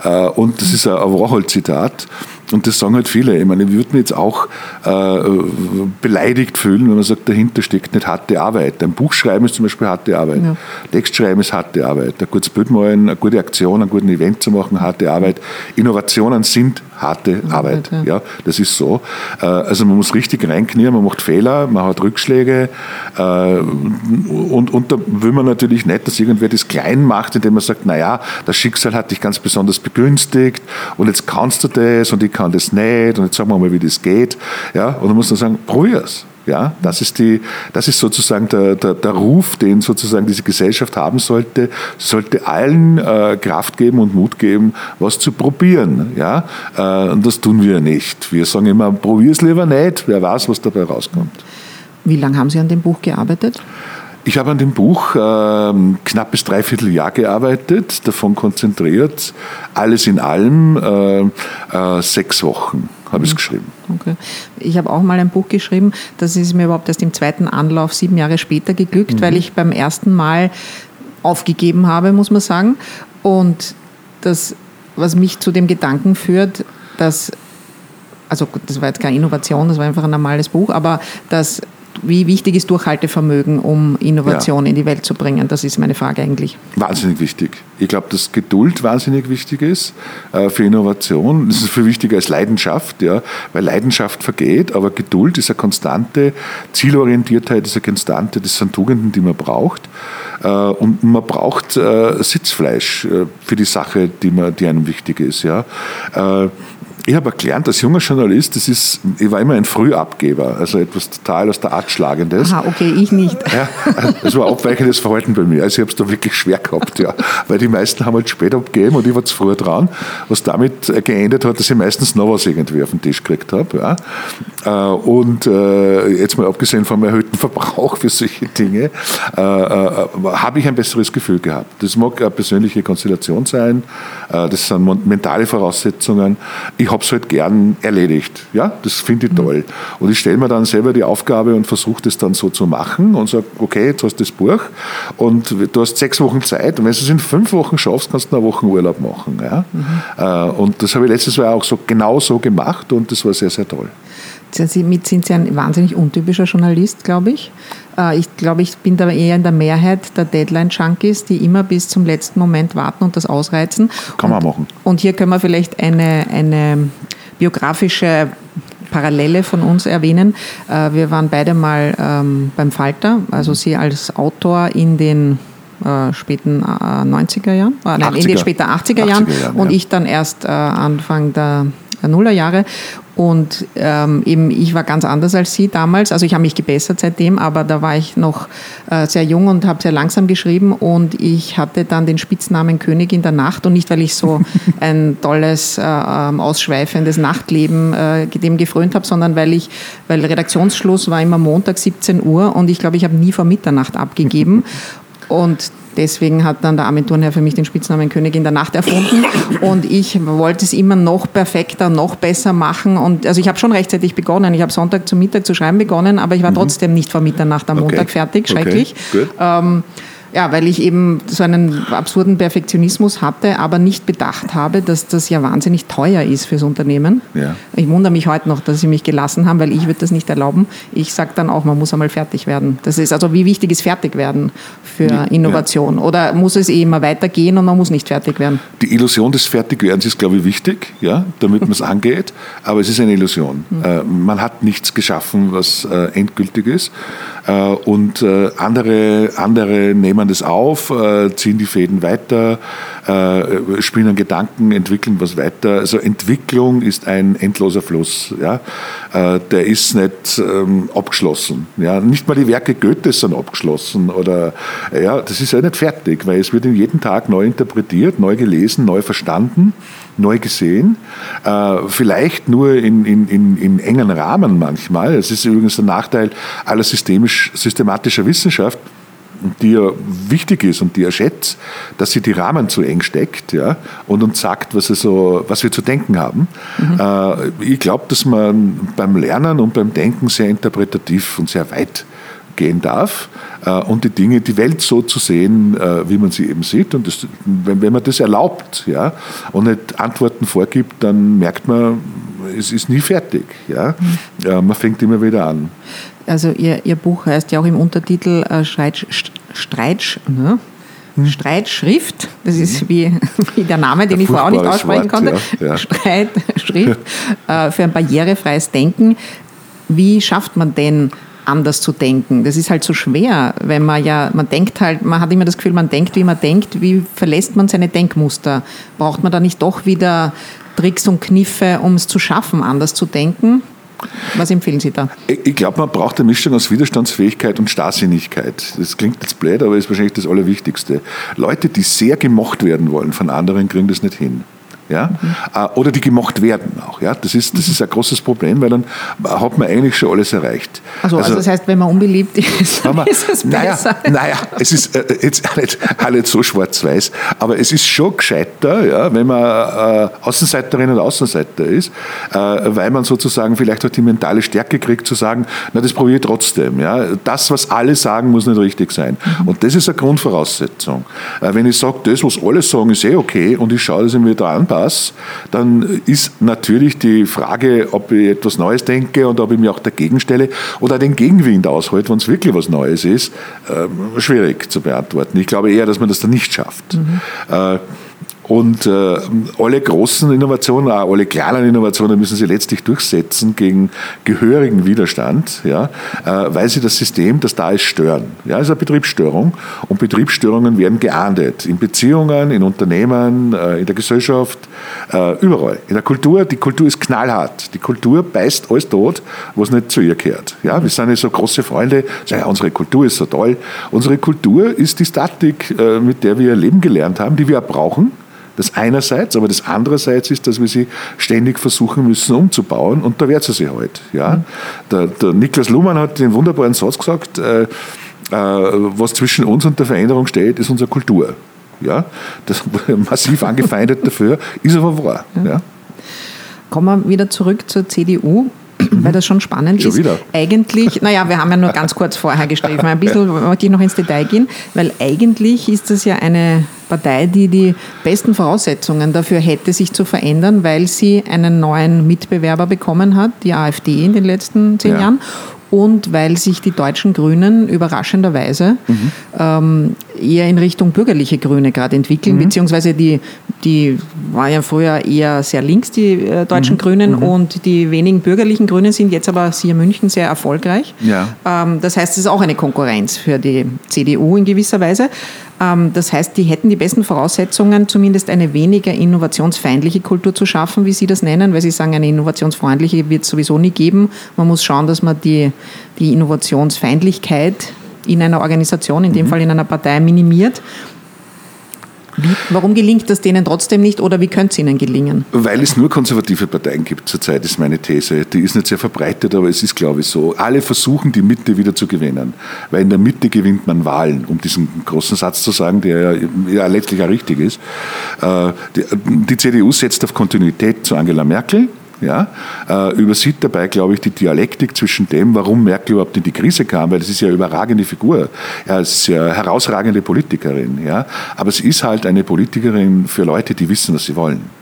Äh, und das ist ein Warhol-Zitat. Und das sagen halt viele. Ich meine, ich würde mich jetzt auch äh, beleidigt fühlen, wenn man sagt, dahinter steckt nicht harte Arbeit. Ein Buch schreiben ist zum Beispiel harte Arbeit. Ja. Text schreiben ist harte Arbeit. Ein gutes Bild malen, eine gute Aktion, einen guten Event zu machen, harte Arbeit. Innovationen sind harte Arbeit. Ja. ja. das ist so. Äh, also man muss richtig reinknien, man macht Fehler, man hat Rückschläge äh, und, und da will man natürlich nicht, dass irgendwer das klein macht, indem man sagt, naja, das Schicksal hat dich ganz besonders begünstigt und jetzt kannst du das und ich kann das nicht und jetzt sagen wir mal, wie das geht. Ja, und dann muss man sagen, probier's. Ja, das ist, die, das ist sozusagen der, der, der Ruf, den sozusagen diese Gesellschaft haben sollte. Sie sollte allen äh, Kraft geben und Mut geben, was zu probieren. Ja? Äh, und das tun wir nicht. Wir sagen immer, probier es lieber nicht, wer weiß, was dabei rauskommt. Wie lange haben Sie an dem Buch gearbeitet? Ich habe an dem Buch äh, knappes Dreivierteljahr gearbeitet, davon konzentriert, alles in allem äh, äh, sechs Wochen habe ich es mhm. geschrieben. Okay. Ich habe auch mal ein Buch geschrieben, das ist mir überhaupt erst im zweiten Anlauf sieben Jahre später geglückt, mhm. weil ich beim ersten Mal aufgegeben habe, muss man sagen. Und das, was mich zu dem Gedanken führt, dass, also das war jetzt keine Innovation, das war einfach ein normales Buch, aber dass wie wichtig ist Durchhaltevermögen, um Innovation ja. in die Welt zu bringen? Das ist meine Frage eigentlich. Wahnsinnig wichtig. Ich glaube, dass Geduld wahnsinnig wichtig ist äh, für Innovation. Das ist viel wichtiger als Leidenschaft, ja, weil Leidenschaft vergeht, aber Geduld ist eine konstante, Zielorientiertheit ist eine konstante, das sind Tugenden, die man braucht. Äh, und man braucht äh, Sitzfleisch für die Sache, die, man, die einem wichtig ist. Ja ich habe gelernt, als junger Journalist, das ist, ich war immer ein Frühabgeber, also etwas total aus der Art Schlagendes. Aha, okay, ich nicht. Ja, das war abweichendes Verhalten bei mir. Also ich habe es da wirklich schwer gehabt, ja. Weil die meisten haben halt spät abgegeben und ich war zu früh dran, was damit geendet hat, dass ich meistens noch was irgendwie auf den Tisch gekriegt habe. Ja. Äh, und äh, jetzt mal abgesehen vom erhöhten Verbrauch für solche Dinge, äh, habe ich ein besseres Gefühl gehabt. Das mag eine persönliche Konstellation sein, das sind mentale Voraussetzungen. Ich habe es halt gern erledigt. Ja, das finde ich toll. Und ich stelle mir dann selber die Aufgabe und versuche das dann so zu machen und sage, okay, jetzt hast du das Buch und du hast sechs Wochen Zeit und wenn du es in fünf Wochen schaffst, kannst du eine Woche Urlaub machen. Ja? Mhm. Und das habe ich letztes Jahr auch so genau so gemacht und das war sehr, sehr toll. Damit sind Sie ein wahnsinnig untypischer Journalist, glaube ich. Äh, ich glaube, ich bin da eher in der Mehrheit der Deadline-Junkies, die immer bis zum letzten Moment warten und das ausreizen. Kann man und, machen. Und hier können wir vielleicht eine, eine biografische Parallele von uns erwähnen. Äh, wir waren beide mal ähm, beim Falter, also sie als Autor in den äh, späten äh, 90er Jahren, äh, nein, 80er. in den späten 80er Jahren 80er Jahren, und ja. ich dann erst äh, Anfang der Nullerjahre. Und ähm, eben ich war ganz anders als Sie damals. Also ich habe mich gebessert seitdem, aber da war ich noch äh, sehr jung und habe sehr langsam geschrieben. Und ich hatte dann den Spitznamen König in der Nacht. Und nicht, weil ich so ein tolles, äh, ähm, ausschweifendes Nachtleben äh, dem gefrönt habe, sondern weil ich, weil Redaktionsschluss war immer Montag 17 Uhr und ich glaube, ich habe nie vor Mitternacht abgegeben. Und deswegen hat dann der Armin für mich den Spitznamen Königin der Nacht erfunden. Und ich wollte es immer noch perfekter, noch besser machen. Und also ich habe schon rechtzeitig begonnen. Ich habe Sonntag zum Mittag zu schreiben begonnen, aber ich war mhm. trotzdem nicht vor Mitternacht am Montag okay. fertig. Schrecklich. Okay. Ähm, ja, weil ich eben so einen absurden Perfektionismus hatte, aber nicht bedacht habe, dass das ja wahnsinnig teuer ist fürs Unternehmen. Ja. Ich wundere mich heute noch, dass sie mich gelassen haben, weil ich würde das nicht erlauben. Ich sage dann auch, man muss einmal fertig werden. Das ist also, wie wichtig ist fertig werden für Innovation? Ja. Oder muss es eh immer weitergehen und man muss nicht fertig werden? Die Illusion des Fertigwerdens ist, glaube ich, wichtig, ja, damit man es angeht. Aber es ist eine Illusion. Mhm. Äh, man hat nichts geschaffen, was äh, endgültig ist. Äh, und äh, andere, andere nehmen das auf, äh, ziehen die Fäden weiter, spinnen Gedanken, entwickeln was weiter. Also Entwicklung ist ein endloser Fluss. Ja? Der ist nicht ähm, abgeschlossen. Ja? Nicht mal die Werke Goethes sind abgeschlossen. Oder, ja, das ist ja nicht fertig, weil es wird jeden Tag neu interpretiert, neu gelesen, neu verstanden neu gesehen. Äh, vielleicht nur in, in, in, in, engen Rahmen manchmal. Es ist übrigens der Nachteil aller systemisch, systematischer Wissenschaft die ja wichtig ist und die er schätzt, dass sie die Rahmen zu eng steckt ja, und uns sagt, was, so, was wir zu denken haben. Mhm. Äh, ich glaube, dass man beim Lernen und beim Denken sehr interpretativ und sehr weit gehen darf äh, und die Dinge, die Welt so zu sehen, äh, wie man sie eben sieht. Und das, wenn, wenn man das erlaubt ja, und nicht Antworten vorgibt, dann merkt man, es ist nie fertig. Ja? Mhm. man fängt immer wieder an. Also Ihr, Ihr Buch heißt ja auch im Untertitel äh, Streit, Streit, ne? Hm. Streitschrift, das ist mhm. wie, wie der Name, den ein ich vorher auch nicht aussprechen Wort, konnte. Ja, ja. Streitschrift äh, für ein barrierefreies Denken. Wie schafft man denn anders zu denken. Das ist halt so schwer, wenn man ja, man denkt halt, man hat immer das Gefühl, man denkt, wie man denkt. Wie verlässt man seine Denkmuster? Braucht man da nicht doch wieder Tricks und Kniffe, um es zu schaffen, anders zu denken? Was empfehlen Sie da? Ich glaube, man braucht eine Mischung aus Widerstandsfähigkeit und Starrsinnigkeit. Das klingt jetzt blöd, aber ist wahrscheinlich das Allerwichtigste. Leute, die sehr gemocht werden wollen von anderen, kriegen das nicht hin ja? Mhm. oder die gemocht werden auch. Ja? Das, ist, das ist ein großes Problem, weil dann hat man eigentlich schon alles erreicht. Also, also, also das heißt, wenn man unbeliebt ist, man, ist es besser. Naja, naja es ist äh, jetzt auch nicht, auch nicht so schwarz-weiß, aber es ist schon gescheiter, ja, wenn man äh, Außenseiterin und Außenseiter ist, äh, weil man sozusagen vielleicht auch die mentale Stärke kriegt, zu sagen, na, das probiere ich trotzdem. Ja? Das, was alle sagen, muss nicht richtig sein. Mhm. Und das ist eine Grundvoraussetzung. Äh, wenn ich sage, das, was alle sagen, ist eh okay und ich schaue, dass ich mir da anpasse, das, dann ist natürlich die Frage, ob ich etwas Neues denke und ob ich mich auch dagegen stelle oder den Gegenwind aushalte, wenn es wirklich was Neues ist, äh, schwierig zu beantworten. Ich glaube eher, dass man das dann nicht schafft. Mhm. Und äh, alle großen Innovationen, auch alle kleinen Innovationen müssen sie letztlich durchsetzen gegen gehörigen Widerstand, ja, äh, weil sie das System, das da ist, stören. Ja, es ist eine Betriebsstörung und Betriebsstörungen werden geahndet. In Beziehungen, in Unternehmen, äh, in der Gesellschaft, äh, überall. In der Kultur, die Kultur ist knallhart. Die Kultur beißt alles tot, was nicht zu ihr gehört. Ja, wir sind ja so große Freunde, sagen, ja, unsere Kultur ist so toll. Unsere Kultur ist die Statik, äh, mit der wir leben gelernt haben, die wir brauchen das einerseits, aber das andererseits ist, dass wir sie ständig versuchen müssen umzubauen und da wehrt sie sich halt. Ja? Mhm. Der, der Niklas Luhmann hat den wunderbaren Satz gesagt, äh, äh, was zwischen uns und der Veränderung steht, ist unsere Kultur. Ja? Das massiv angefeindet dafür, ist aber wahr. Ja? Kommen wir wieder zurück zur CDU weil das schon spannend schon ist. Wieder. Eigentlich, naja, wir haben ja nur ganz kurz vorher gestrichen, ein bisschen möchte ich noch ins Detail gehen, weil eigentlich ist das ja eine Partei, die die besten Voraussetzungen dafür hätte, sich zu verändern, weil sie einen neuen Mitbewerber bekommen hat, die AfD in den letzten zehn ja. Jahren und weil sich die deutschen Grünen überraschenderweise mhm. ähm, eher in Richtung bürgerliche Grüne gerade entwickeln, mhm. beziehungsweise die, die war ja früher eher sehr links, die äh, deutschen mhm. Grünen, mhm. und die wenigen bürgerlichen Grünen sind jetzt aber hier München sehr erfolgreich. Ja. Ähm, das heißt, es ist auch eine Konkurrenz für die CDU in gewisser Weise. Ähm, das heißt, die hätten die besten Voraussetzungen, zumindest eine weniger innovationsfeindliche Kultur zu schaffen, wie Sie das nennen, weil Sie sagen, eine innovationsfreundliche wird es sowieso nie geben. Man muss schauen, dass man die, die Innovationsfeindlichkeit in einer Organisation, in dem mhm. Fall in einer Partei, minimiert. Wie, warum gelingt das denen trotzdem nicht oder wie könnte es ihnen gelingen? Weil es nur konservative Parteien gibt zurzeit, ist meine These. Die ist nicht sehr verbreitet, aber es ist, glaube ich, so. Alle versuchen, die Mitte wieder zu gewinnen. Weil in der Mitte gewinnt man Wahlen, um diesen großen Satz zu sagen, der ja, ja letztlich auch richtig ist. Äh, die, die CDU setzt auf Kontinuität zu Angela Merkel ja, äh, übersieht dabei, glaube ich, die Dialektik zwischen dem, warum Merkel überhaupt in die Krise kam, weil das ist ja eine überragende Figur. Ja, es ist eine herausragende Politikerin, ja, aber sie ist halt eine Politikerin für Leute, die wissen, was sie wollen.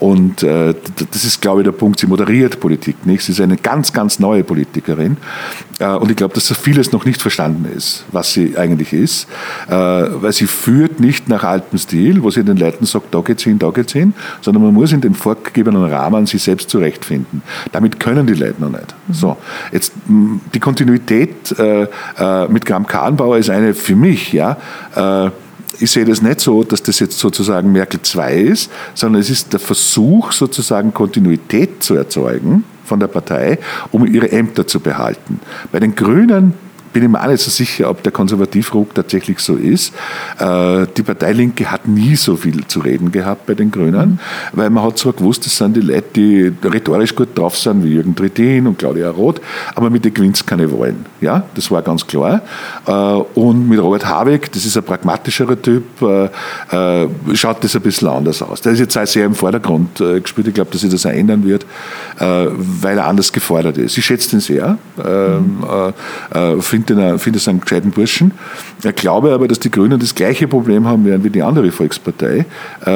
Und äh, das ist, glaube ich, der Punkt. Sie moderiert Politik nicht. Sie ist eine ganz, ganz neue Politikerin. Äh, und ich glaube, dass so vieles noch nicht verstanden ist, was sie eigentlich ist. Äh, weil sie führt nicht nach altem Stil, wo sie den Leuten sagt, da geht's hin, da geht's hin, sondern man muss in dem vorgegebenen Rahmen sich selbst zurechtfinden. Damit können die Leute noch nicht. Mhm. So, jetzt die Kontinuität äh, äh, mit Graham Kahnbauer ist eine für mich, ja, äh, ich sehe das nicht so, dass das jetzt sozusagen Merkel 2 ist, sondern es ist der Versuch, sozusagen Kontinuität zu erzeugen von der Partei, um ihre Ämter zu behalten. Bei den Grünen bin ich mir auch nicht so sicher, ob der Konservativruck tatsächlich so ist. Äh, die Partei Linke hat nie so viel zu reden gehabt bei den Grünen, mhm. weil man hat zwar gewusst, das sind die Leute, die rhetorisch gut drauf sind, wie Jürgen Trittin und Claudia Roth, aber mit den gewinnt keine Wahlen. Ja, das war ganz klar. Äh, und mit Robert Habeck, das ist ein pragmatischerer Typ, äh, schaut das ein bisschen anders aus. Der ist jetzt sehr im Vordergrund gespielt. Ich glaube, dass sich das auch ändern wird, weil er anders gefordert ist. Ich schätze den sehr. Mhm. Finde finde find einen gescheiten Burschen. Ich glaube aber, dass die Grünen das gleiche Problem haben werden wie die andere Volkspartei, äh,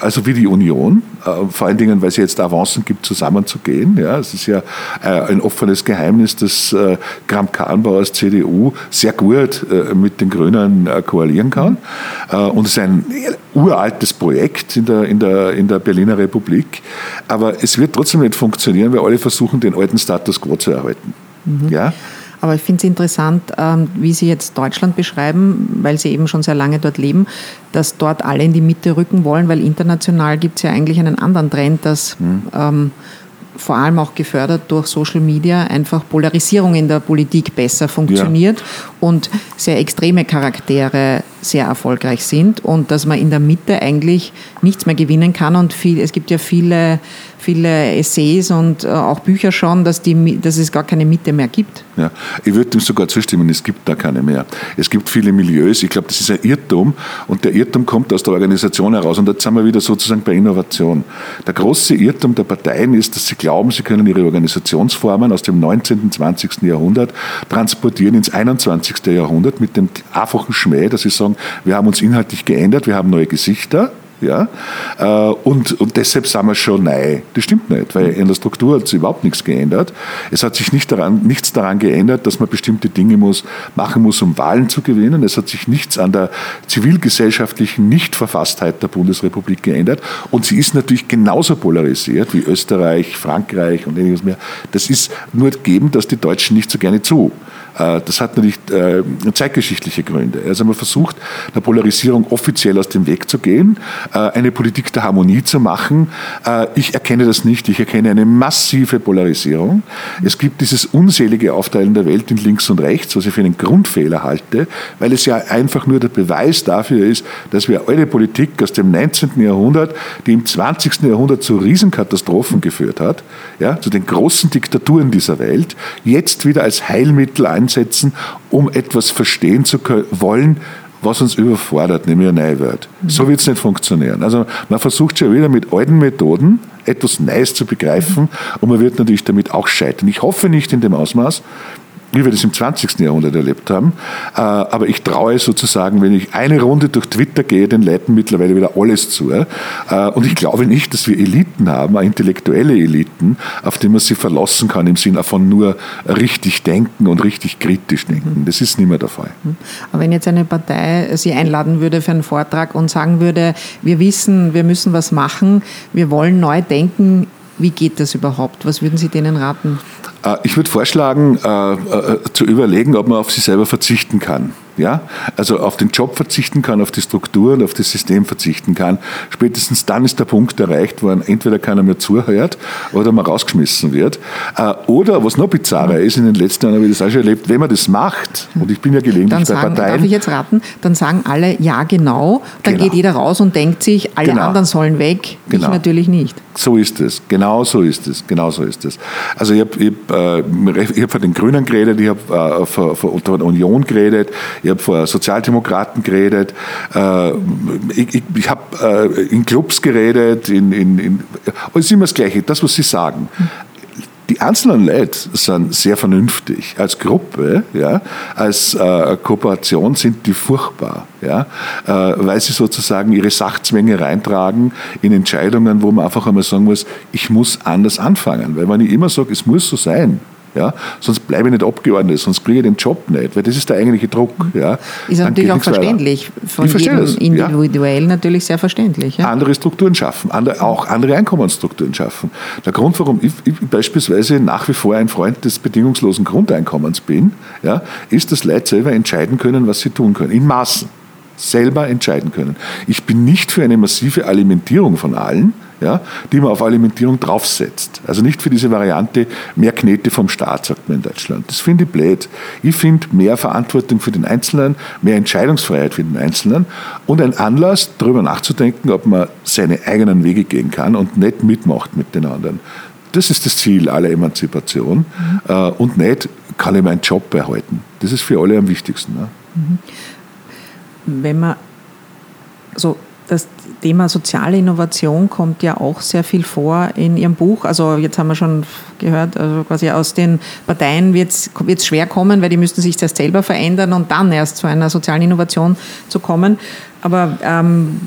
also wie die Union, äh, vor allen Dingen, weil es jetzt Avancen gibt, zusammenzugehen. Ja, es ist ja äh, ein offenes Geheimnis, dass Kram Karrenbauer als CDU sehr gut mit den Grünen koalieren kann. Und es ist ein uraltes Projekt in der, in, der, in der Berliner Republik. Aber es wird trotzdem nicht funktionieren, weil alle versuchen, den alten Status quo zu erhalten. Mhm. Ja? Aber ich finde es interessant, ähm, wie Sie jetzt Deutschland beschreiben, weil Sie eben schon sehr lange dort leben, dass dort alle in die Mitte rücken wollen, weil international gibt es ja eigentlich einen anderen Trend, dass mhm. ähm, vor allem auch gefördert durch Social Media einfach Polarisierung in der Politik besser funktioniert ja. und sehr extreme Charaktere sehr erfolgreich sind und dass man in der Mitte eigentlich nichts mehr gewinnen kann und viel, es gibt ja viele viele Essays und äh, auch Bücher schon, dass, die, dass es gar keine Mitte mehr gibt. Ja, ich würde dem sogar zustimmen, es gibt da keine mehr. Es gibt viele Milieus, ich glaube, das ist ein Irrtum und der Irrtum kommt aus der Organisation heraus und jetzt sind wir wieder sozusagen bei Innovation. Der große Irrtum der Parteien ist, dass sie glauben, sie können ihre Organisationsformen aus dem 19. und 20. Jahrhundert transportieren ins 21. Jahrhundert mit dem einfachen Schmäh, dass sie sagen, wir haben uns inhaltlich geändert, wir haben neue Gesichter, ja? Äh, und, und deshalb sind wir schon neu. Das stimmt nicht, weil in der Struktur hat sich überhaupt nichts geändert. Es hat sich nicht daran, nichts daran geändert, dass man bestimmte Dinge muss, machen muss, um Wahlen zu gewinnen. Es hat sich nichts an der zivilgesellschaftlichen Nichtverfasstheit der Bundesrepublik geändert. Und sie ist natürlich genauso polarisiert wie Österreich, Frankreich und ähnliches mehr. Das ist nur gegeben, dass die Deutschen nicht so gerne zu. Äh, das hat natürlich äh, zeitgeschichtliche Gründe. Also man versucht, der Polarisierung offiziell aus dem Weg zu gehen, äh, eine Politik der Harmonie zu machen. Ich erkenne das nicht. Ich erkenne eine massive Polarisierung. Es gibt dieses unselige Aufteilen der Welt in links und rechts, was ich für einen Grundfehler halte, weil es ja einfach nur der Beweis dafür ist, dass wir alte Politik aus dem 19. Jahrhundert, die im 20. Jahrhundert zu Riesenkatastrophen geführt hat, ja, zu den großen Diktaturen dieser Welt, jetzt wieder als Heilmittel ein einsetzen, um etwas verstehen zu können, wollen, was uns überfordert, nämlich eine neue Welt. Mhm. So wird es nicht funktionieren. Also man versucht schon wieder mit alten Methoden etwas Neues zu begreifen mhm. und man wird natürlich damit auch scheitern. Ich hoffe nicht in dem Ausmaß, wie wir das im 20. Jahrhundert erlebt haben. Äh, aber ich traue sozusagen, wenn ich eine Runde durch Twitter gehe, den Leuten mittlerweile wieder alles zu. Äh, und ich glaube nicht, dass wir Eliten haben, intellektuelle Eliten, auf die man sich verlassen kann im Sinne von nur richtig denken und richtig kritisch denken. Das ist nicht mehr der Fall. Aber wenn jetzt eine Partei Sie einladen würde für einen Vortrag und sagen würde, wir wissen, wir müssen was machen, wir wollen neu denken, wie geht das überhaupt? Was würden Sie denen raten? Äh, ich würde vorschlagen, äh, äh, zu überlegen, ob man auf sich selber verzichten kann. Ja? Also auf den Job verzichten kann, auf die Struktur und auf das System verzichten kann. Spätestens dann ist der Punkt erreicht, wo entweder keiner mehr zuhört oder man rausgeschmissen wird. Äh, oder was noch bizarrer ist, in den letzten Jahren habe ich das auch schon erlebt, wenn man das macht, und ich bin ja gelegentlich dann bei sagen, Parteien. Darf ich jetzt raten? Dann sagen alle ja genau, dann genau. geht jeder raus und denkt sich, alle genau. anderen sollen weg, genau. ich natürlich nicht. So ist es, genau so ist es, genau so ist es. Also ich habe hab, äh, hab von den Grünen geredet, ich habe äh, von, von der Union geredet, ich habe vor Sozialdemokraten geredet, äh, ich, ich, ich habe äh, in Clubs geredet, in, in, in, es ist immer das Gleiche, das, was Sie sagen. Die einzelnen Leute sind sehr vernünftig. Als Gruppe, ja, als äh, Kooperation sind die furchtbar, ja, äh, weil sie sozusagen ihre Sachzwänge reintragen in Entscheidungen, wo man einfach einmal sagen muss, ich muss anders anfangen. Weil wenn ich immer sage, es muss so sein, ja? Sonst bleibe ich nicht abgeordnet, sonst kriege ich den Job nicht, weil das ist der eigentliche Druck. Ja? Ist natürlich auch verständlich, von jedem das, individuell ja? natürlich sehr verständlich. Ja? Andere Strukturen schaffen, andere, auch andere Einkommensstrukturen schaffen. Der Grund, warum ich, ich, beispielsweise nach wie vor ein Freund des bedingungslosen Grundeinkommens bin, ja, ist, dass Leute selber entscheiden können, was sie tun können, in Maßen selber entscheiden können. Ich bin nicht für eine massive Alimentierung von allen, ja, die man auf Alimentierung draufsetzt. Also nicht für diese Variante mehr Knete vom Staat, sagt man in Deutschland. Das finde ich blöd. Ich finde mehr Verantwortung für den Einzelnen, mehr Entscheidungsfreiheit für den Einzelnen und ein Anlass, darüber nachzudenken, ob man seine eigenen Wege gehen kann und nicht mitmacht mit den anderen. Das ist das Ziel aller Emanzipation mhm. und nicht, kann ich meinen Job behalten. Das ist für alle am wichtigsten. Ne? Mhm wenn man so das Thema soziale Innovation kommt ja auch sehr viel vor in Ihrem Buch. Also jetzt haben wir schon gehört, also quasi aus den Parteien wird es schwer kommen, weil die müssten sich zuerst selber verändern und dann erst zu einer sozialen Innovation zu kommen. Aber ähm,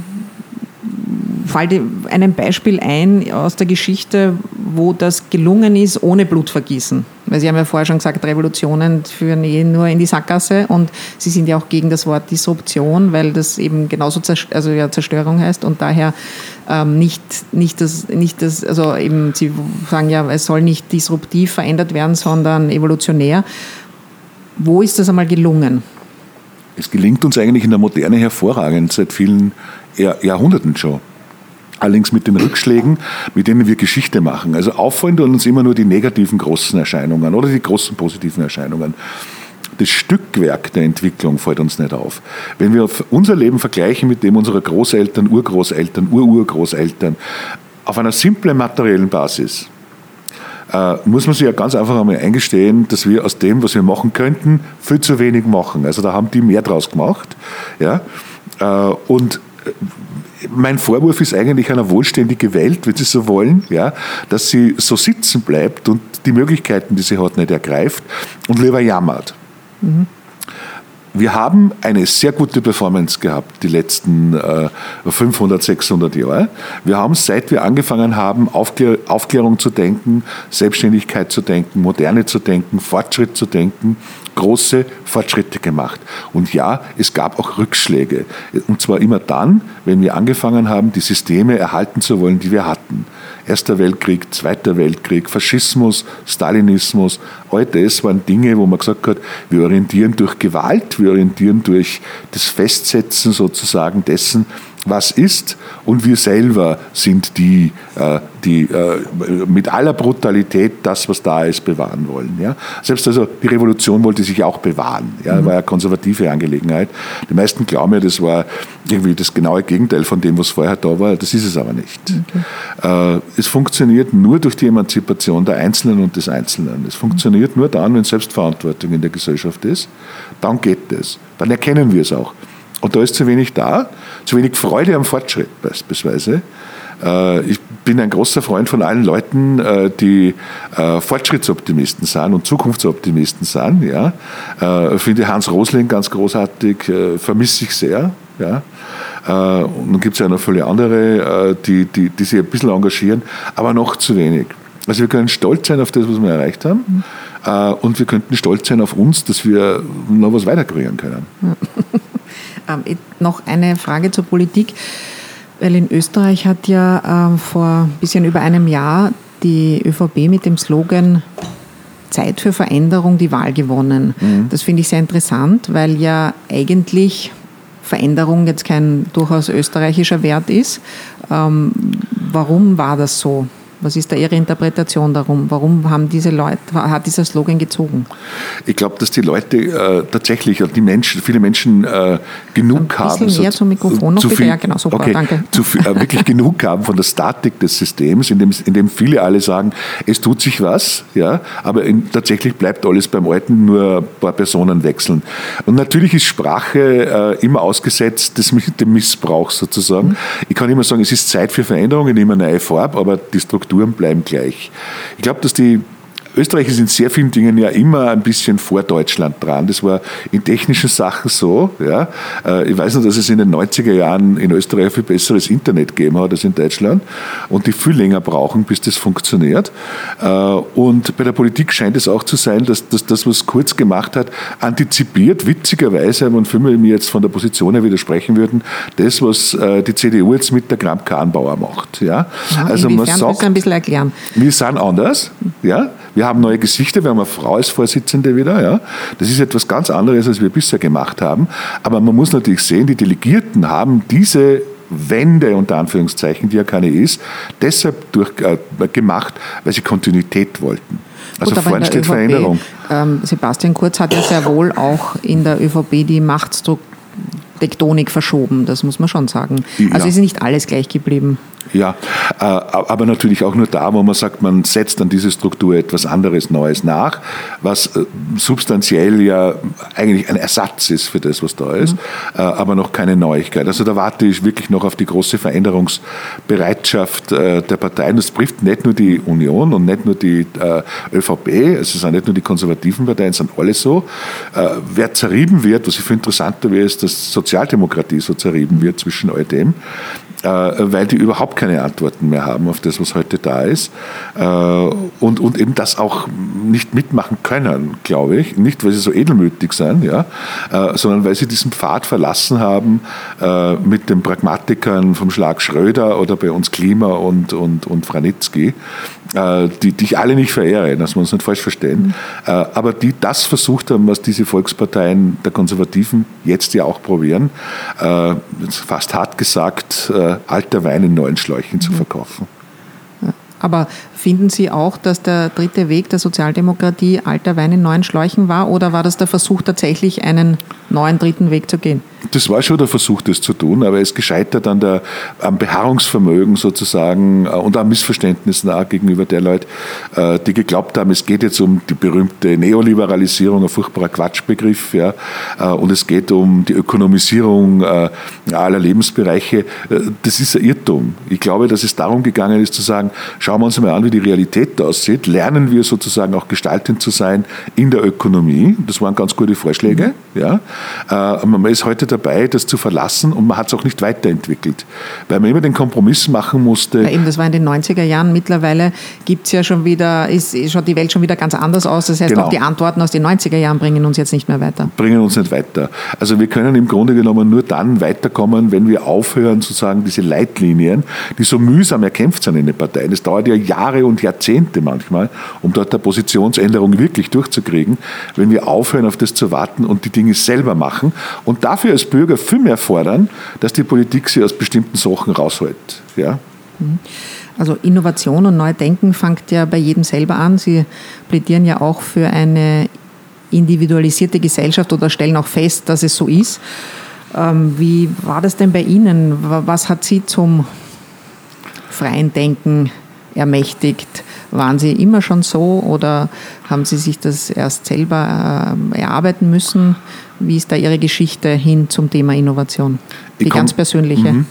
fällt einem Beispiel ein aus der Geschichte, wo das gelungen ist ohne Blutvergießen. Weil Sie haben ja vorher schon gesagt, Revolutionen führen eh nur in die Sackgasse und Sie sind ja auch gegen das Wort Disruption, weil das eben genauso Zerst also ja, Zerstörung heißt und daher ähm, nicht, nicht, das, nicht das, also eben Sie sagen ja, es soll nicht disruptiv verändert werden, sondern evolutionär. Wo ist das einmal gelungen? Es gelingt uns eigentlich in der Moderne hervorragend, seit vielen Jahrhunderten schon allerdings mit den Rückschlägen, mit denen wir Geschichte machen. Also auffallen uns immer nur die negativen großen Erscheinungen oder die großen positiven Erscheinungen. Das Stückwerk der Entwicklung fällt uns nicht auf. Wenn wir unser Leben vergleichen mit dem unserer Großeltern, Urgroßeltern, Ururgroßeltern, auf einer simplen materiellen Basis, äh, muss man sich ja ganz einfach einmal eingestehen, dass wir aus dem, was wir machen könnten, viel zu wenig machen. Also da haben die mehr draus gemacht. Ja? Äh, und mein Vorwurf ist eigentlich eine wohlständige Welt, wenn Sie so wollen, ja, dass sie so sitzen bleibt und die Möglichkeiten, die sie hat, nicht ergreift und lieber jammert. Mhm. Wir haben eine sehr gute Performance gehabt die letzten äh, 500, 600 Jahre. Wir haben, seit wir angefangen haben, Aufklär Aufklärung zu denken, Selbstständigkeit zu denken, Moderne zu denken, Fortschritt zu denken, große Fortschritte gemacht. Und ja, es gab auch Rückschläge. Und zwar immer dann, wenn wir angefangen haben, die Systeme erhalten zu wollen, die wir hatten. Erster Weltkrieg, Zweiter Weltkrieg, Faschismus, Stalinismus, all das waren Dinge, wo man gesagt hat, wir orientieren durch Gewalt, wir orientieren durch das Festsetzen sozusagen dessen, was ist und wir selber sind die, äh, die äh, mit aller Brutalität das, was da ist, bewahren wollen. Ja? Selbst also die Revolution wollte sich auch bewahren, ja? Mhm. war eine konservative Angelegenheit. Die meisten glauben ja, das war irgendwie das genaue Gegenteil von dem, was vorher da war. Das ist es aber nicht. Okay. Äh, es funktioniert nur durch die Emanzipation der Einzelnen und des Einzelnen. Es funktioniert nur dann, wenn Selbstverantwortung in der Gesellschaft ist. Dann geht es. Dann erkennen wir es auch. Und da ist zu wenig da, zu wenig Freude am Fortschritt beispielsweise. Äh, ich bin ein großer Freund von allen Leuten, äh, die äh, Fortschrittsoptimisten sind und Zukunftsoptimisten sind. Ja. Finde Hans Rosling ganz großartig, vermisse ich sehr. Ja. Und dann gibt es ja noch viele andere, die, die, die sich ein bisschen engagieren, aber noch zu wenig. Also wir können stolz sein auf das, was wir erreicht haben. Mhm. Und wir könnten stolz sein auf uns, dass wir noch was weiterkriegen können. ähm, noch eine Frage zur Politik. Weil in Österreich hat ja äh, vor ein bisschen über einem Jahr die ÖVP mit dem Slogan Zeit für Veränderung die Wahl gewonnen. Mhm. Das finde ich sehr interessant, weil ja eigentlich Veränderung jetzt kein durchaus österreichischer Wert ist. Ähm, warum war das so? Was ist da Ihre Interpretation darum? Warum haben diese Leute, hat dieser Slogan gezogen? Ich glaube, dass die Leute äh, tatsächlich, die Menschen, viele Menschen äh, genug haben. Ein bisschen näher zum Mikrofon noch, bitte. Viel, ja, genau, super, okay, danke. Zu viel, äh, wirklich genug haben von der Statik des Systems, in dem, in dem viele alle sagen, es tut sich was, ja, aber in, tatsächlich bleibt alles beim Alten, nur ein paar Personen wechseln. Und natürlich ist Sprache äh, immer ausgesetzt des, dem Missbrauch sozusagen. Mhm. Ich kann immer sagen, es ist Zeit für Veränderungen, immer neue Farbe, aber die Struktur Strukturen bleiben gleich. Ich glaube, dass die Österreich ist in sehr vielen Dingen ja immer ein bisschen vor Deutschland dran. Das war in technischen Sachen so. Ja. Äh, ich weiß noch, dass es in den 90er Jahren in Österreich viel besseres Internet gegeben hat als in Deutschland und die viel länger brauchen, bis das funktioniert. Äh, und bei der Politik scheint es auch zu sein, dass, dass das, was Kurz gemacht hat, antizipiert, witzigerweise, wenn viele mir jetzt von der Position her widersprechen würden, das, was äh, die CDU jetzt mit der Kramp-Karrenbauer macht. Ja. ja also man sagt, ein bisschen erklären. wir sind anders. Ja. Wir haben neue Gesichter, wir haben eine Frau als Vorsitzende wieder. Ja. Das ist etwas ganz anderes, als wir bisher gemacht haben. Aber man muss natürlich sehen, die Delegierten haben diese Wende, unter Anführungszeichen, die ja keine ist, deshalb durch, äh, gemacht, weil sie Kontinuität wollten. Also Gut, vorne steht ÖVP, Veränderung. Ähm, Sebastian Kurz hat ja sehr wohl auch in der ÖVP die Machttektonik verschoben, das muss man schon sagen. Also ja. ist nicht alles gleich geblieben. Ja, äh, aber natürlich auch nur da, wo man sagt, man setzt an diese Struktur etwas anderes, Neues nach, was äh, substanziell ja eigentlich ein Ersatz ist für das, was da ist, mhm. Äh, aber noch keine Neuigkeit. Also da warte ich wirklich noch auf die große Veränderungsbereitschaft der Parteien. Das trifft nicht nur die Union und nicht nur die ÖVP, es sind nicht nur die konservativen Parteien, es sind alle so. Wer zerrieben wird, was ich für interessanter wäre, ist, dass Sozialdemokratie so zerrieben wird zwischen all dem. Äh, weil die überhaupt keine Antworten mehr haben auf das, was heute da ist. Äh, und, und eben das auch nicht mitmachen können, glaube ich. Nicht, weil sie so edelmütig sind, ja, äh, sondern weil sie diesen Pfad verlassen haben mit den Pragmatikern vom Schlag Schröder oder bei uns Klima und, und, und Franitzky, die, die ich alle nicht verehre, dass wir uns nicht falsch verstehen, mhm. aber die das versucht haben, was diese Volksparteien der Konservativen jetzt ja auch probieren, fast hart gesagt, alter Wein in neuen Schläuchen zu mhm. verkaufen. Aber finden Sie auch, dass der dritte Weg der Sozialdemokratie alter Wein in neuen Schläuchen war oder war das der Versuch tatsächlich einen neuen dritten Weg zu gehen? Das war schon der Versuch, das zu tun, aber es gescheitert an der, am Beharrungsvermögen sozusagen äh, und an Missverständnissen auch gegenüber der Leute, äh, die geglaubt haben, es geht jetzt um die berühmte Neoliberalisierung, ein furchtbarer Quatschbegriff, ja, äh, und es geht um die Ökonomisierung aller Lebensbereiche. Das ist ein Irrtum. Ich glaube, dass es darum gegangen ist zu sagen, schauen wir uns mal an, wie die Realität aussieht, lernen wir sozusagen auch gestaltend zu sein in der Ökonomie. Das waren ganz gute Vorschläge. Ja. Man ist heute dabei, das zu verlassen und man hat es auch nicht weiterentwickelt, weil man immer den Kompromiss machen musste. Ja, eben, das war in den 90er Jahren. Mittlerweile gibt ja schon wieder, ist, schaut die Welt schon wieder ganz anders aus. Das heißt, genau. auch die Antworten aus den 90er Jahren bringen uns jetzt nicht mehr weiter. Bringen uns nicht weiter. Also wir können im Grunde genommen nur dann weiterkommen, wenn wir aufhören, sozusagen diese Leitlinien, die so mühsam erkämpft sind in den Parteien. Es dauert ja Jahre und Jahrzehnte manchmal, um dort eine Positionsänderung wirklich durchzukriegen, wenn wir aufhören, auf das zu warten und die Dinge selber machen und dafür als Bürger viel mehr fordern, dass die Politik sie aus bestimmten Sachen raushält. Ja? Mhm. Also Innovation und Neudenken fängt ja bei jedem selber an. Sie plädieren ja auch für eine individualisierte Gesellschaft oder stellen auch fest, dass es so ist. Ähm, wie war das denn bei Ihnen? Was hat Sie zum freien Denken ermächtigt? Waren Sie immer schon so oder haben Sie sich das erst selber äh, erarbeiten müssen? Wie ist da Ihre Geschichte hin zum Thema Innovation? Die komm, ganz persönliche. Mhm.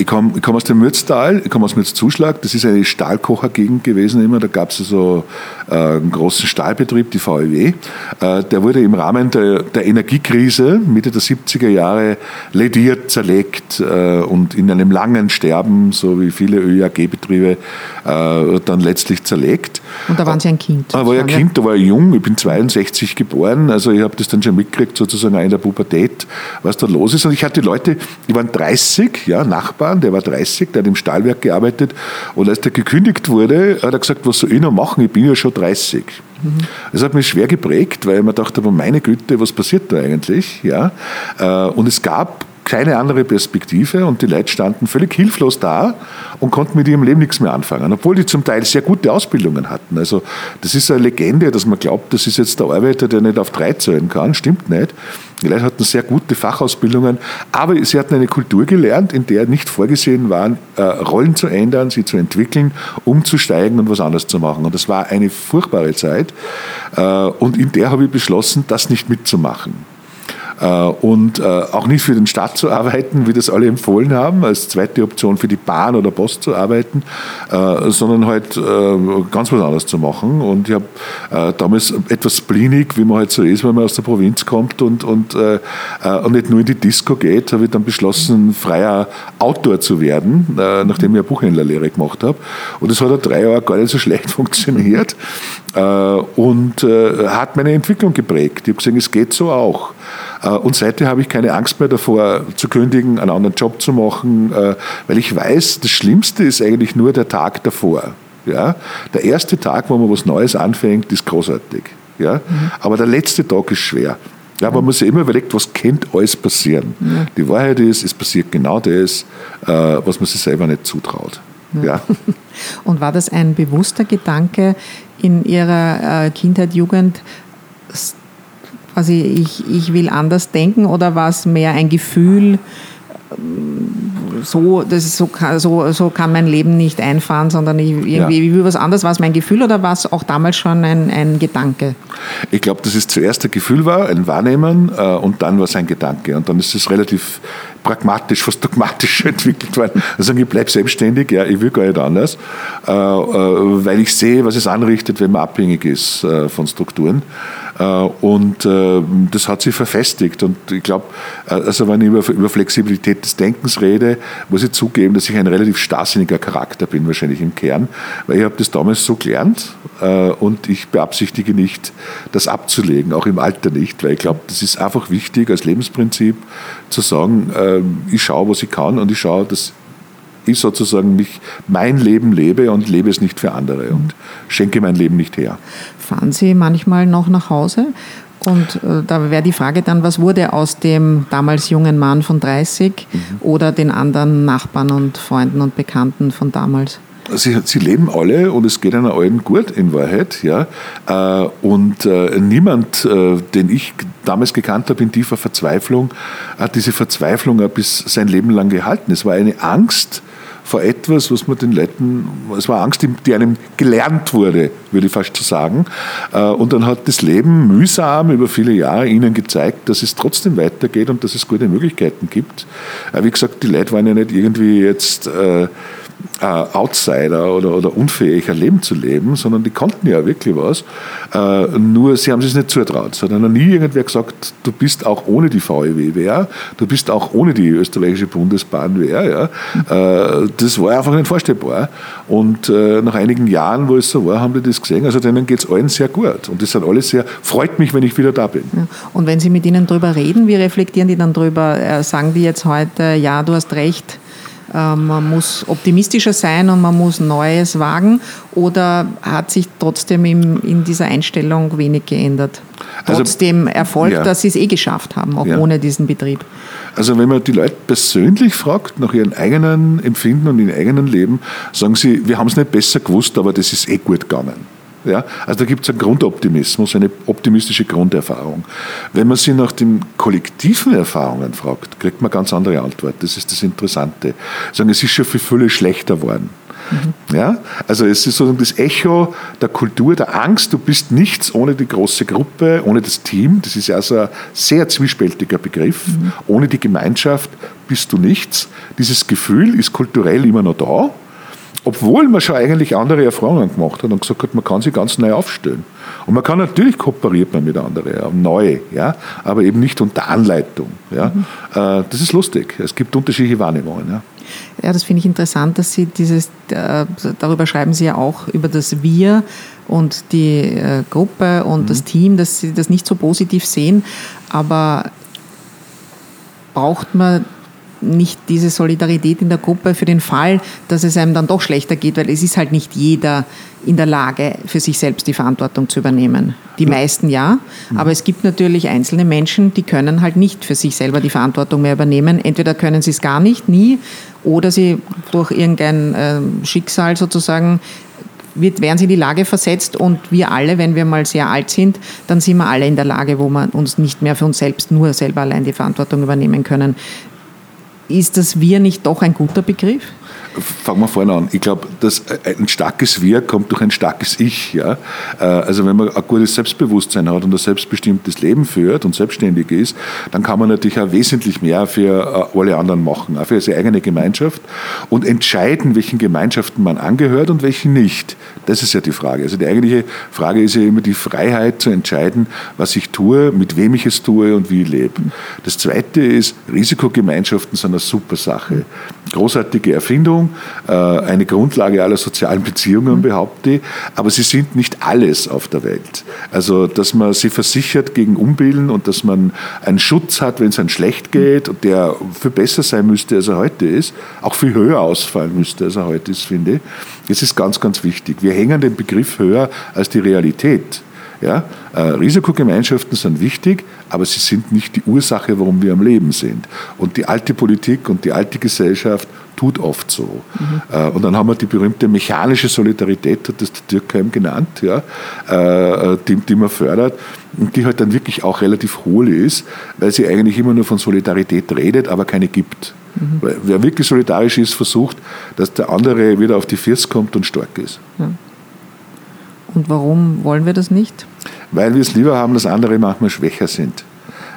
Ich komme komm aus dem Mürztal, ich komme aus Mürzzuschlag. Das ist eine Stahlkochergegend gewesen immer. Da gab es so äh, einen großen Stahlbetrieb, die VEW. Äh, der wurde im Rahmen der, der, Energiekrise Mitte der 70er Jahre lediert, zerlegt äh, und in einem langen Sterben, so wie viele ÖAG-Betriebe, äh, dann letztlich zerlegt. Und da waren Sie ein Kind? Da war ich ein Kind, da war ich jung. Ich bin 62 geboren. Also ich habe das dann schon mitgekriegt, sozusagen in der Pubertät, was da los ist. Und ich hatte Leute, die waren 30, ja, Nachbarn Nachbarn, der war 30, der hat im Stahlwerk gearbeitet und als der gekündigt wurde, hat er gesagt, was soll ich noch machen, ich bin ja schon 30. Mhm. Das hat mich schwer geprägt, weil ich mir dachte, aber meine Güte, was passiert da eigentlich? Ja? Äh, und es gab keine andere Perspektive und die Leute standen völlig hilflos da und konnten mit ihrem Leben nichts mehr anfangen, obwohl die zum Teil sehr gute Ausbildungen hatten. Also das ist eine Legende, dass man glaubt, das ist jetzt der Arbeiter, der nicht auf drei zählen kann. Stimmt nicht. Die Leute hatten sehr gute Fachausbildungen, aber sie hatten eine Kultur gelernt, in der nicht vorgesehen waren, äh, Rollen zu ändern, sie zu entwickeln, umzusteigen und was anderes zu machen. Und das war eine furchtbare Zeit äh, und in der habe ich beschlossen, das nicht mitzumachen. Äh, und äh, auch nicht für den Staat zu arbeiten, wie das alle empfohlen haben, als zweite Option für die Bahn oder Post zu arbeiten, äh, sondern halt ganz was anderes zu machen. Und ich habe damals etwas spleenig, wie man halt so ist, wenn man aus der Provinz kommt und, und, und nicht nur in die Disco geht, habe ich dann beschlossen, freier Autor zu werden, nachdem ich eine Buchhändlerlehre gemacht habe. Und das hat ja drei Jahre gar nicht so schlecht funktioniert und hat meine Entwicklung geprägt. Ich habe gesehen, es geht so auch. Äh, und seitdem habe ich keine Angst mehr davor, zu kündigen, einen anderen Job zu machen, äh, weil ich weiß, das Schlimmste ist eigentlich nur der Tag davor. Ja? Der erste Tag, wo man was Neues anfängt, ist großartig. Ja? Mhm. Aber der letzte Tag ist schwer. Ja, man muss sich immer überlegt, was könnte alles passieren. Ja. Die Wahrheit ist, es passiert genau das, äh, was man sich selber nicht zutraut. Ja. ja. Und war das ein bewusster Gedanke in Ihrer Kindheit, Jugend, quasi ich, ich will anders denken oder war es mehr ein Gefühl, so, das so, so, so kann mein Leben nicht einfahren, sondern ich, irgendwie ja. was anderes. War es mein Gefühl oder war es auch damals schon ein, ein Gedanke? Ich glaube, dass es zuerst ein Gefühl war, ein Wahrnehmen äh, und dann war es ein Gedanke. Und dann ist es relativ pragmatisch, fast dogmatisch entwickelt worden. Also ich bleibe selbstständig, ja, ich will gar nicht anders, äh, äh, weil ich sehe, was es anrichtet, wenn man abhängig ist von Strukturen. Äh, und äh, das hat sich verfestigt. Und ich glaube, äh, also wenn ich über, über Flexibilität des Denkens rede, muss ich zugeben, dass ich ein relativ starrsinniger Charakter bin, wahrscheinlich im Kern, weil ich habe das damals so gelernt und ich beabsichtige nicht, das abzulegen, auch im Alter nicht, weil ich glaube, das ist einfach wichtig als Lebensprinzip zu sagen, ich schaue, was ich kann und ich schaue, dass ich sozusagen mich mein Leben lebe und lebe es nicht für andere und schenke mein Leben nicht her. Fahren Sie manchmal noch nach Hause? Und äh, da wäre die Frage dann, was wurde aus dem damals jungen Mann von 30 mhm. oder den anderen Nachbarn und Freunden und Bekannten von damals? Sie, sie, leben alle und es geht einer allen gut in Wahrheit. Ja? Äh, und äh, niemand, den ich damals gekannt habe in tiefer Verzweiflung, hat diese Verzweiflung bis sein Leben lang gehalten. Es war eine Angst, vor etwas, was man den Leuten, es war Angst, die einem gelernt wurde, würde ich fast so sagen. Äh, und dann hat das Leben mühsam über viele Jahre ihnen gezeigt, dass es trotzdem weitergeht und dass es gute Möglichkeiten gibt. Äh, wie gesagt, die Leute waren ja nicht irgendwie jetzt äh, Outsider oder, oder unfähig, ein Leben zu leben, sondern die konnten ja wirklich was. Äh, nur sie haben es nicht zutraut. Es hat noch nie irgendwer gesagt, du bist auch ohne die VEW wer, du bist auch ohne die österreichische Bundesbahn wer. Ja? Äh, das war einfach nicht vorstellbar. Und äh, nach einigen Jahren, wo es so war, haben die das gesehen. Also denen geht es allen sehr gut. Und das sind alle sehr, freut mich, wenn ich wieder da bin. Und wenn Sie mit ihnen darüber reden, wie reflektieren die dann darüber? Äh, sagen die jetzt heute, ja, du hast recht, man muss optimistischer sein und man muss Neues wagen? Oder hat sich trotzdem in dieser Einstellung wenig geändert? Also, trotzdem also, Erfolg, ja. dass sie es eh geschafft haben, auch ja. ohne diesen Betrieb. Also wenn man die Leute persönlich fragt, nach ihren eigenen Empfinden und ihrem eigenen Leben, sagen sie, wir haben es nicht besser gewusst, aber das ist eh gut gegangen. Ja? Also da gibt es einen Grundoptimismus, eine optimistische Grunderfahrung. Wenn man sie nach den kollektiven Erfahrungen fragt, kriegt man ganz andere Antwort. Das ist das Interessante. Sagen, es ist schon für viele schlechter geworden. Mhm. Ja? Also es ist sozusagen das Echo der Kultur, der Angst, du bist nichts ohne die große Gruppe, ohne das Team, das ist ja also ein sehr zwiespältiger Begriff, mhm. ohne die Gemeinschaft bist du nichts. Dieses Gefühl ist kulturell immer noch da, obwohl man schon eigentlich andere Erfahrungen gemacht hat und gesagt hat, man kann sich ganz neu aufstellen. Und man kann natürlich kooperiert man mit anderen, neu, ja, aber eben nicht unter Anleitung. Ja. Mhm. Äh, das ist lustig. Es gibt unterschiedliche Wahrnehmungen. Ja. Ja, das finde ich interessant, dass Sie dieses, äh, darüber schreiben Sie ja auch über das Wir und die äh, Gruppe und mhm. das Team, dass Sie das nicht so positiv sehen. Aber braucht man nicht diese Solidarität in der Gruppe für den Fall, dass es einem dann doch schlechter geht, weil es ist halt nicht jeder in der Lage, für sich selbst die Verantwortung zu übernehmen. Die ja. meisten ja, mhm. aber es gibt natürlich einzelne Menschen, die können halt nicht für sich selber die Verantwortung mehr übernehmen. Entweder können sie es gar nicht, nie, oder sie durch irgendein äh, Schicksal sozusagen wird, werden sie in die Lage versetzt und wir alle, wenn wir mal sehr alt sind, dann sind wir alle in der Lage, wo wir uns nicht mehr für uns selbst nur selber allein die Verantwortung übernehmen können. Ist das Wir nicht doch ein guter Begriff? Fangen wir vorne an. Ich glaube, dass ein starkes Wir kommt durch ein starkes Ich. Ja? Äh, also wenn man ein gutes Selbstbewusstsein hat und ein selbstbestimmtes Leben führt und selbstständig ist, dann kann man natürlich auch wesentlich mehr für äh, alle anderen machen, auch für seine eigene Gemeinschaft und entscheiden, welchen Gemeinschaften man angehört und welchen nicht. Das ist ja die Frage. Also die eigentliche Frage ist ja immer die Freiheit zu entscheiden, was ich tue, mit wem ich es tue und wie ich lebe. Das Zweite ist, Risikogemeinschaften sind eine super Sache. Großartige Erfindung, äh, eine Grundlage aller sozialen Beziehungen, mhm. behaupte ich, aber sie sind nicht alles auf der Welt. Also, dass man sie versichert gegen Umbilden und dass man einen Schutz hat, wenn es einem schlecht geht und der viel besser sein müsste, als er heute ist, auch viel höher ausfallen müsste, als er heute ist, finde ich. Das ist ganz, ganz wichtig. Wir hängen den Begriff höher als die Realität. Ja? Äh, Risikogemeinschaften sind wichtig, aber sie sind nicht die Ursache, warum wir am Leben sind. Und die alte Politik und die alte Gesellschaft tut oft so. Mhm. Und dann haben wir die berühmte mechanische Solidarität, hat das der Türkheim genannt, ja, äh, die, die man fördert und die halt dann wirklich auch relativ hohl ist, weil sie eigentlich immer nur von Solidarität redet, aber keine gibt. Mhm. Weil wer wirklich solidarisch ist, versucht, dass der andere wieder auf die First kommt und stark ist. Ja. Und warum wollen wir das nicht? Weil wir es lieber haben, dass andere manchmal schwächer sind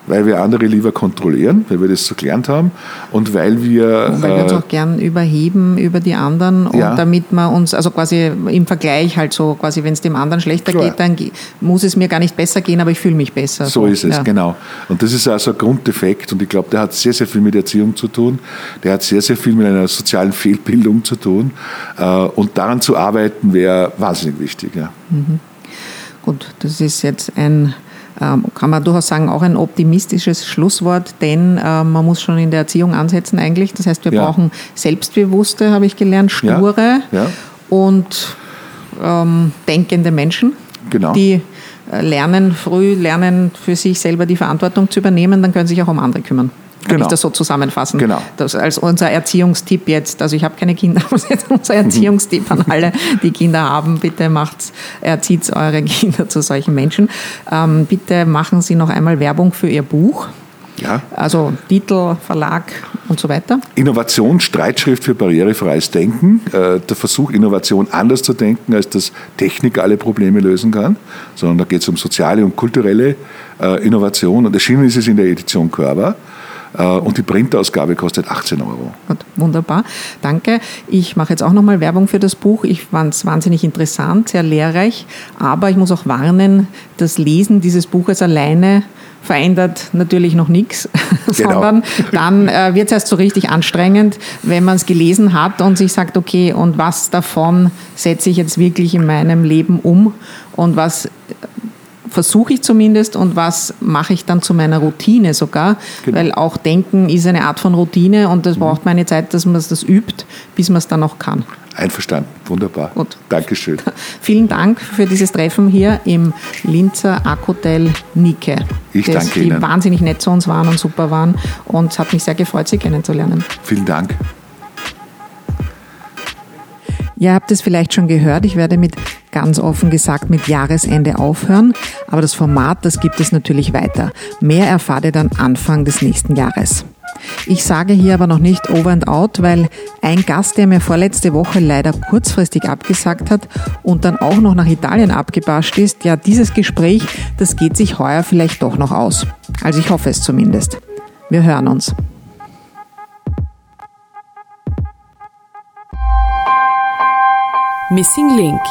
weil wir andere lieber kontrollieren, weil wir das so gelernt haben und weil wir... Und weil wir uns äh, auch gern überheben über die anderen und ja. damit man uns, also quasi im Vergleich halt so, quasi wenn es dem anderen schlechter Klar. geht, dann muss es mir gar nicht besser gehen, aber ich fühle mich besser. So, so. ist es, ja. genau. Und das ist also ein Grunddefekt und ich glaube, der hat sehr, sehr viel mit Erziehung zu tun, der hat sehr, sehr viel mit einer sozialen Fehlbildung zu tun äh, und daran zu arbeiten wäre wahnsinnig wichtig. Ja. Mhm. Gut, das ist jetzt ein kann man durchaus sagen, auch ein optimistisches Schlusswort, denn äh, man muss schon in der Erziehung ansetzen eigentlich. Das heißt, wir ja. brauchen selbstbewusste, habe ich gelernt, sture ja. Ja. und ähm, denkende Menschen, genau. die äh, lernen, früh lernen, für sich selber die Verantwortung zu übernehmen, dann können sie sich auch um andere kümmern. Kann genau. ich das so zusammenfassen? Genau. Das als unser Erziehungstipp jetzt, also ich habe keine Kinder, aber jetzt unser Erziehungstipp an alle, die Kinder haben, bitte macht, erzieht eure Kinder zu solchen Menschen. Ähm, bitte machen Sie noch einmal Werbung für Ihr Buch. Ja. Also Titel, Verlag und so weiter. Innovation, Streitschrift für barrierefreies Denken. Äh, der Versuch, Innovation anders zu denken, als dass Technik alle Probleme lösen kann, sondern da geht es um soziale und kulturelle äh, Innovation. Und erschienen ist es in der Edition Körber. Äh, und die Printausgabe kostet 18 Euro. Gut, wunderbar. Danke. Ich mache jetzt auch nochmal Werbung für das Buch. Ich fand es wahnsinnig interessant, sehr lehrreich. Aber ich muss auch warnen, das Lesen dieses Buches alleine verändert natürlich noch nichts, genau. sondern dann äh, wird es erst so richtig anstrengend, wenn man es gelesen hat und sich sagt, okay, und was davon setze ich jetzt wirklich in meinem Leben um und was versuche ich zumindest und was mache ich dann zu meiner Routine sogar, genau. weil auch Denken ist eine Art von Routine und das mhm. braucht meine Zeit, dass man das übt, bis man es dann auch kann. Einverstanden, wunderbar. Gut. Dankeschön. Vielen Dank für dieses Treffen hier im Linzer Akhotel Nike. Ich das, danke die Ihnen. Die wahnsinnig nett zu uns waren und super waren und es hat mich sehr gefreut, Sie kennenzulernen. Vielen Dank. Ihr habt es vielleicht schon gehört, ich werde mit ganz offen gesagt mit Jahresende aufhören, aber das Format, das gibt es natürlich weiter. Mehr erfahrt ihr dann Anfang des nächsten Jahres. Ich sage hier aber noch nicht over and out, weil ein Gast, der mir vorletzte Woche leider kurzfristig abgesagt hat und dann auch noch nach Italien abgebascht ist, ja, dieses Gespräch, das geht sich heuer vielleicht doch noch aus. Also ich hoffe es zumindest. Wir hören uns. Missing Link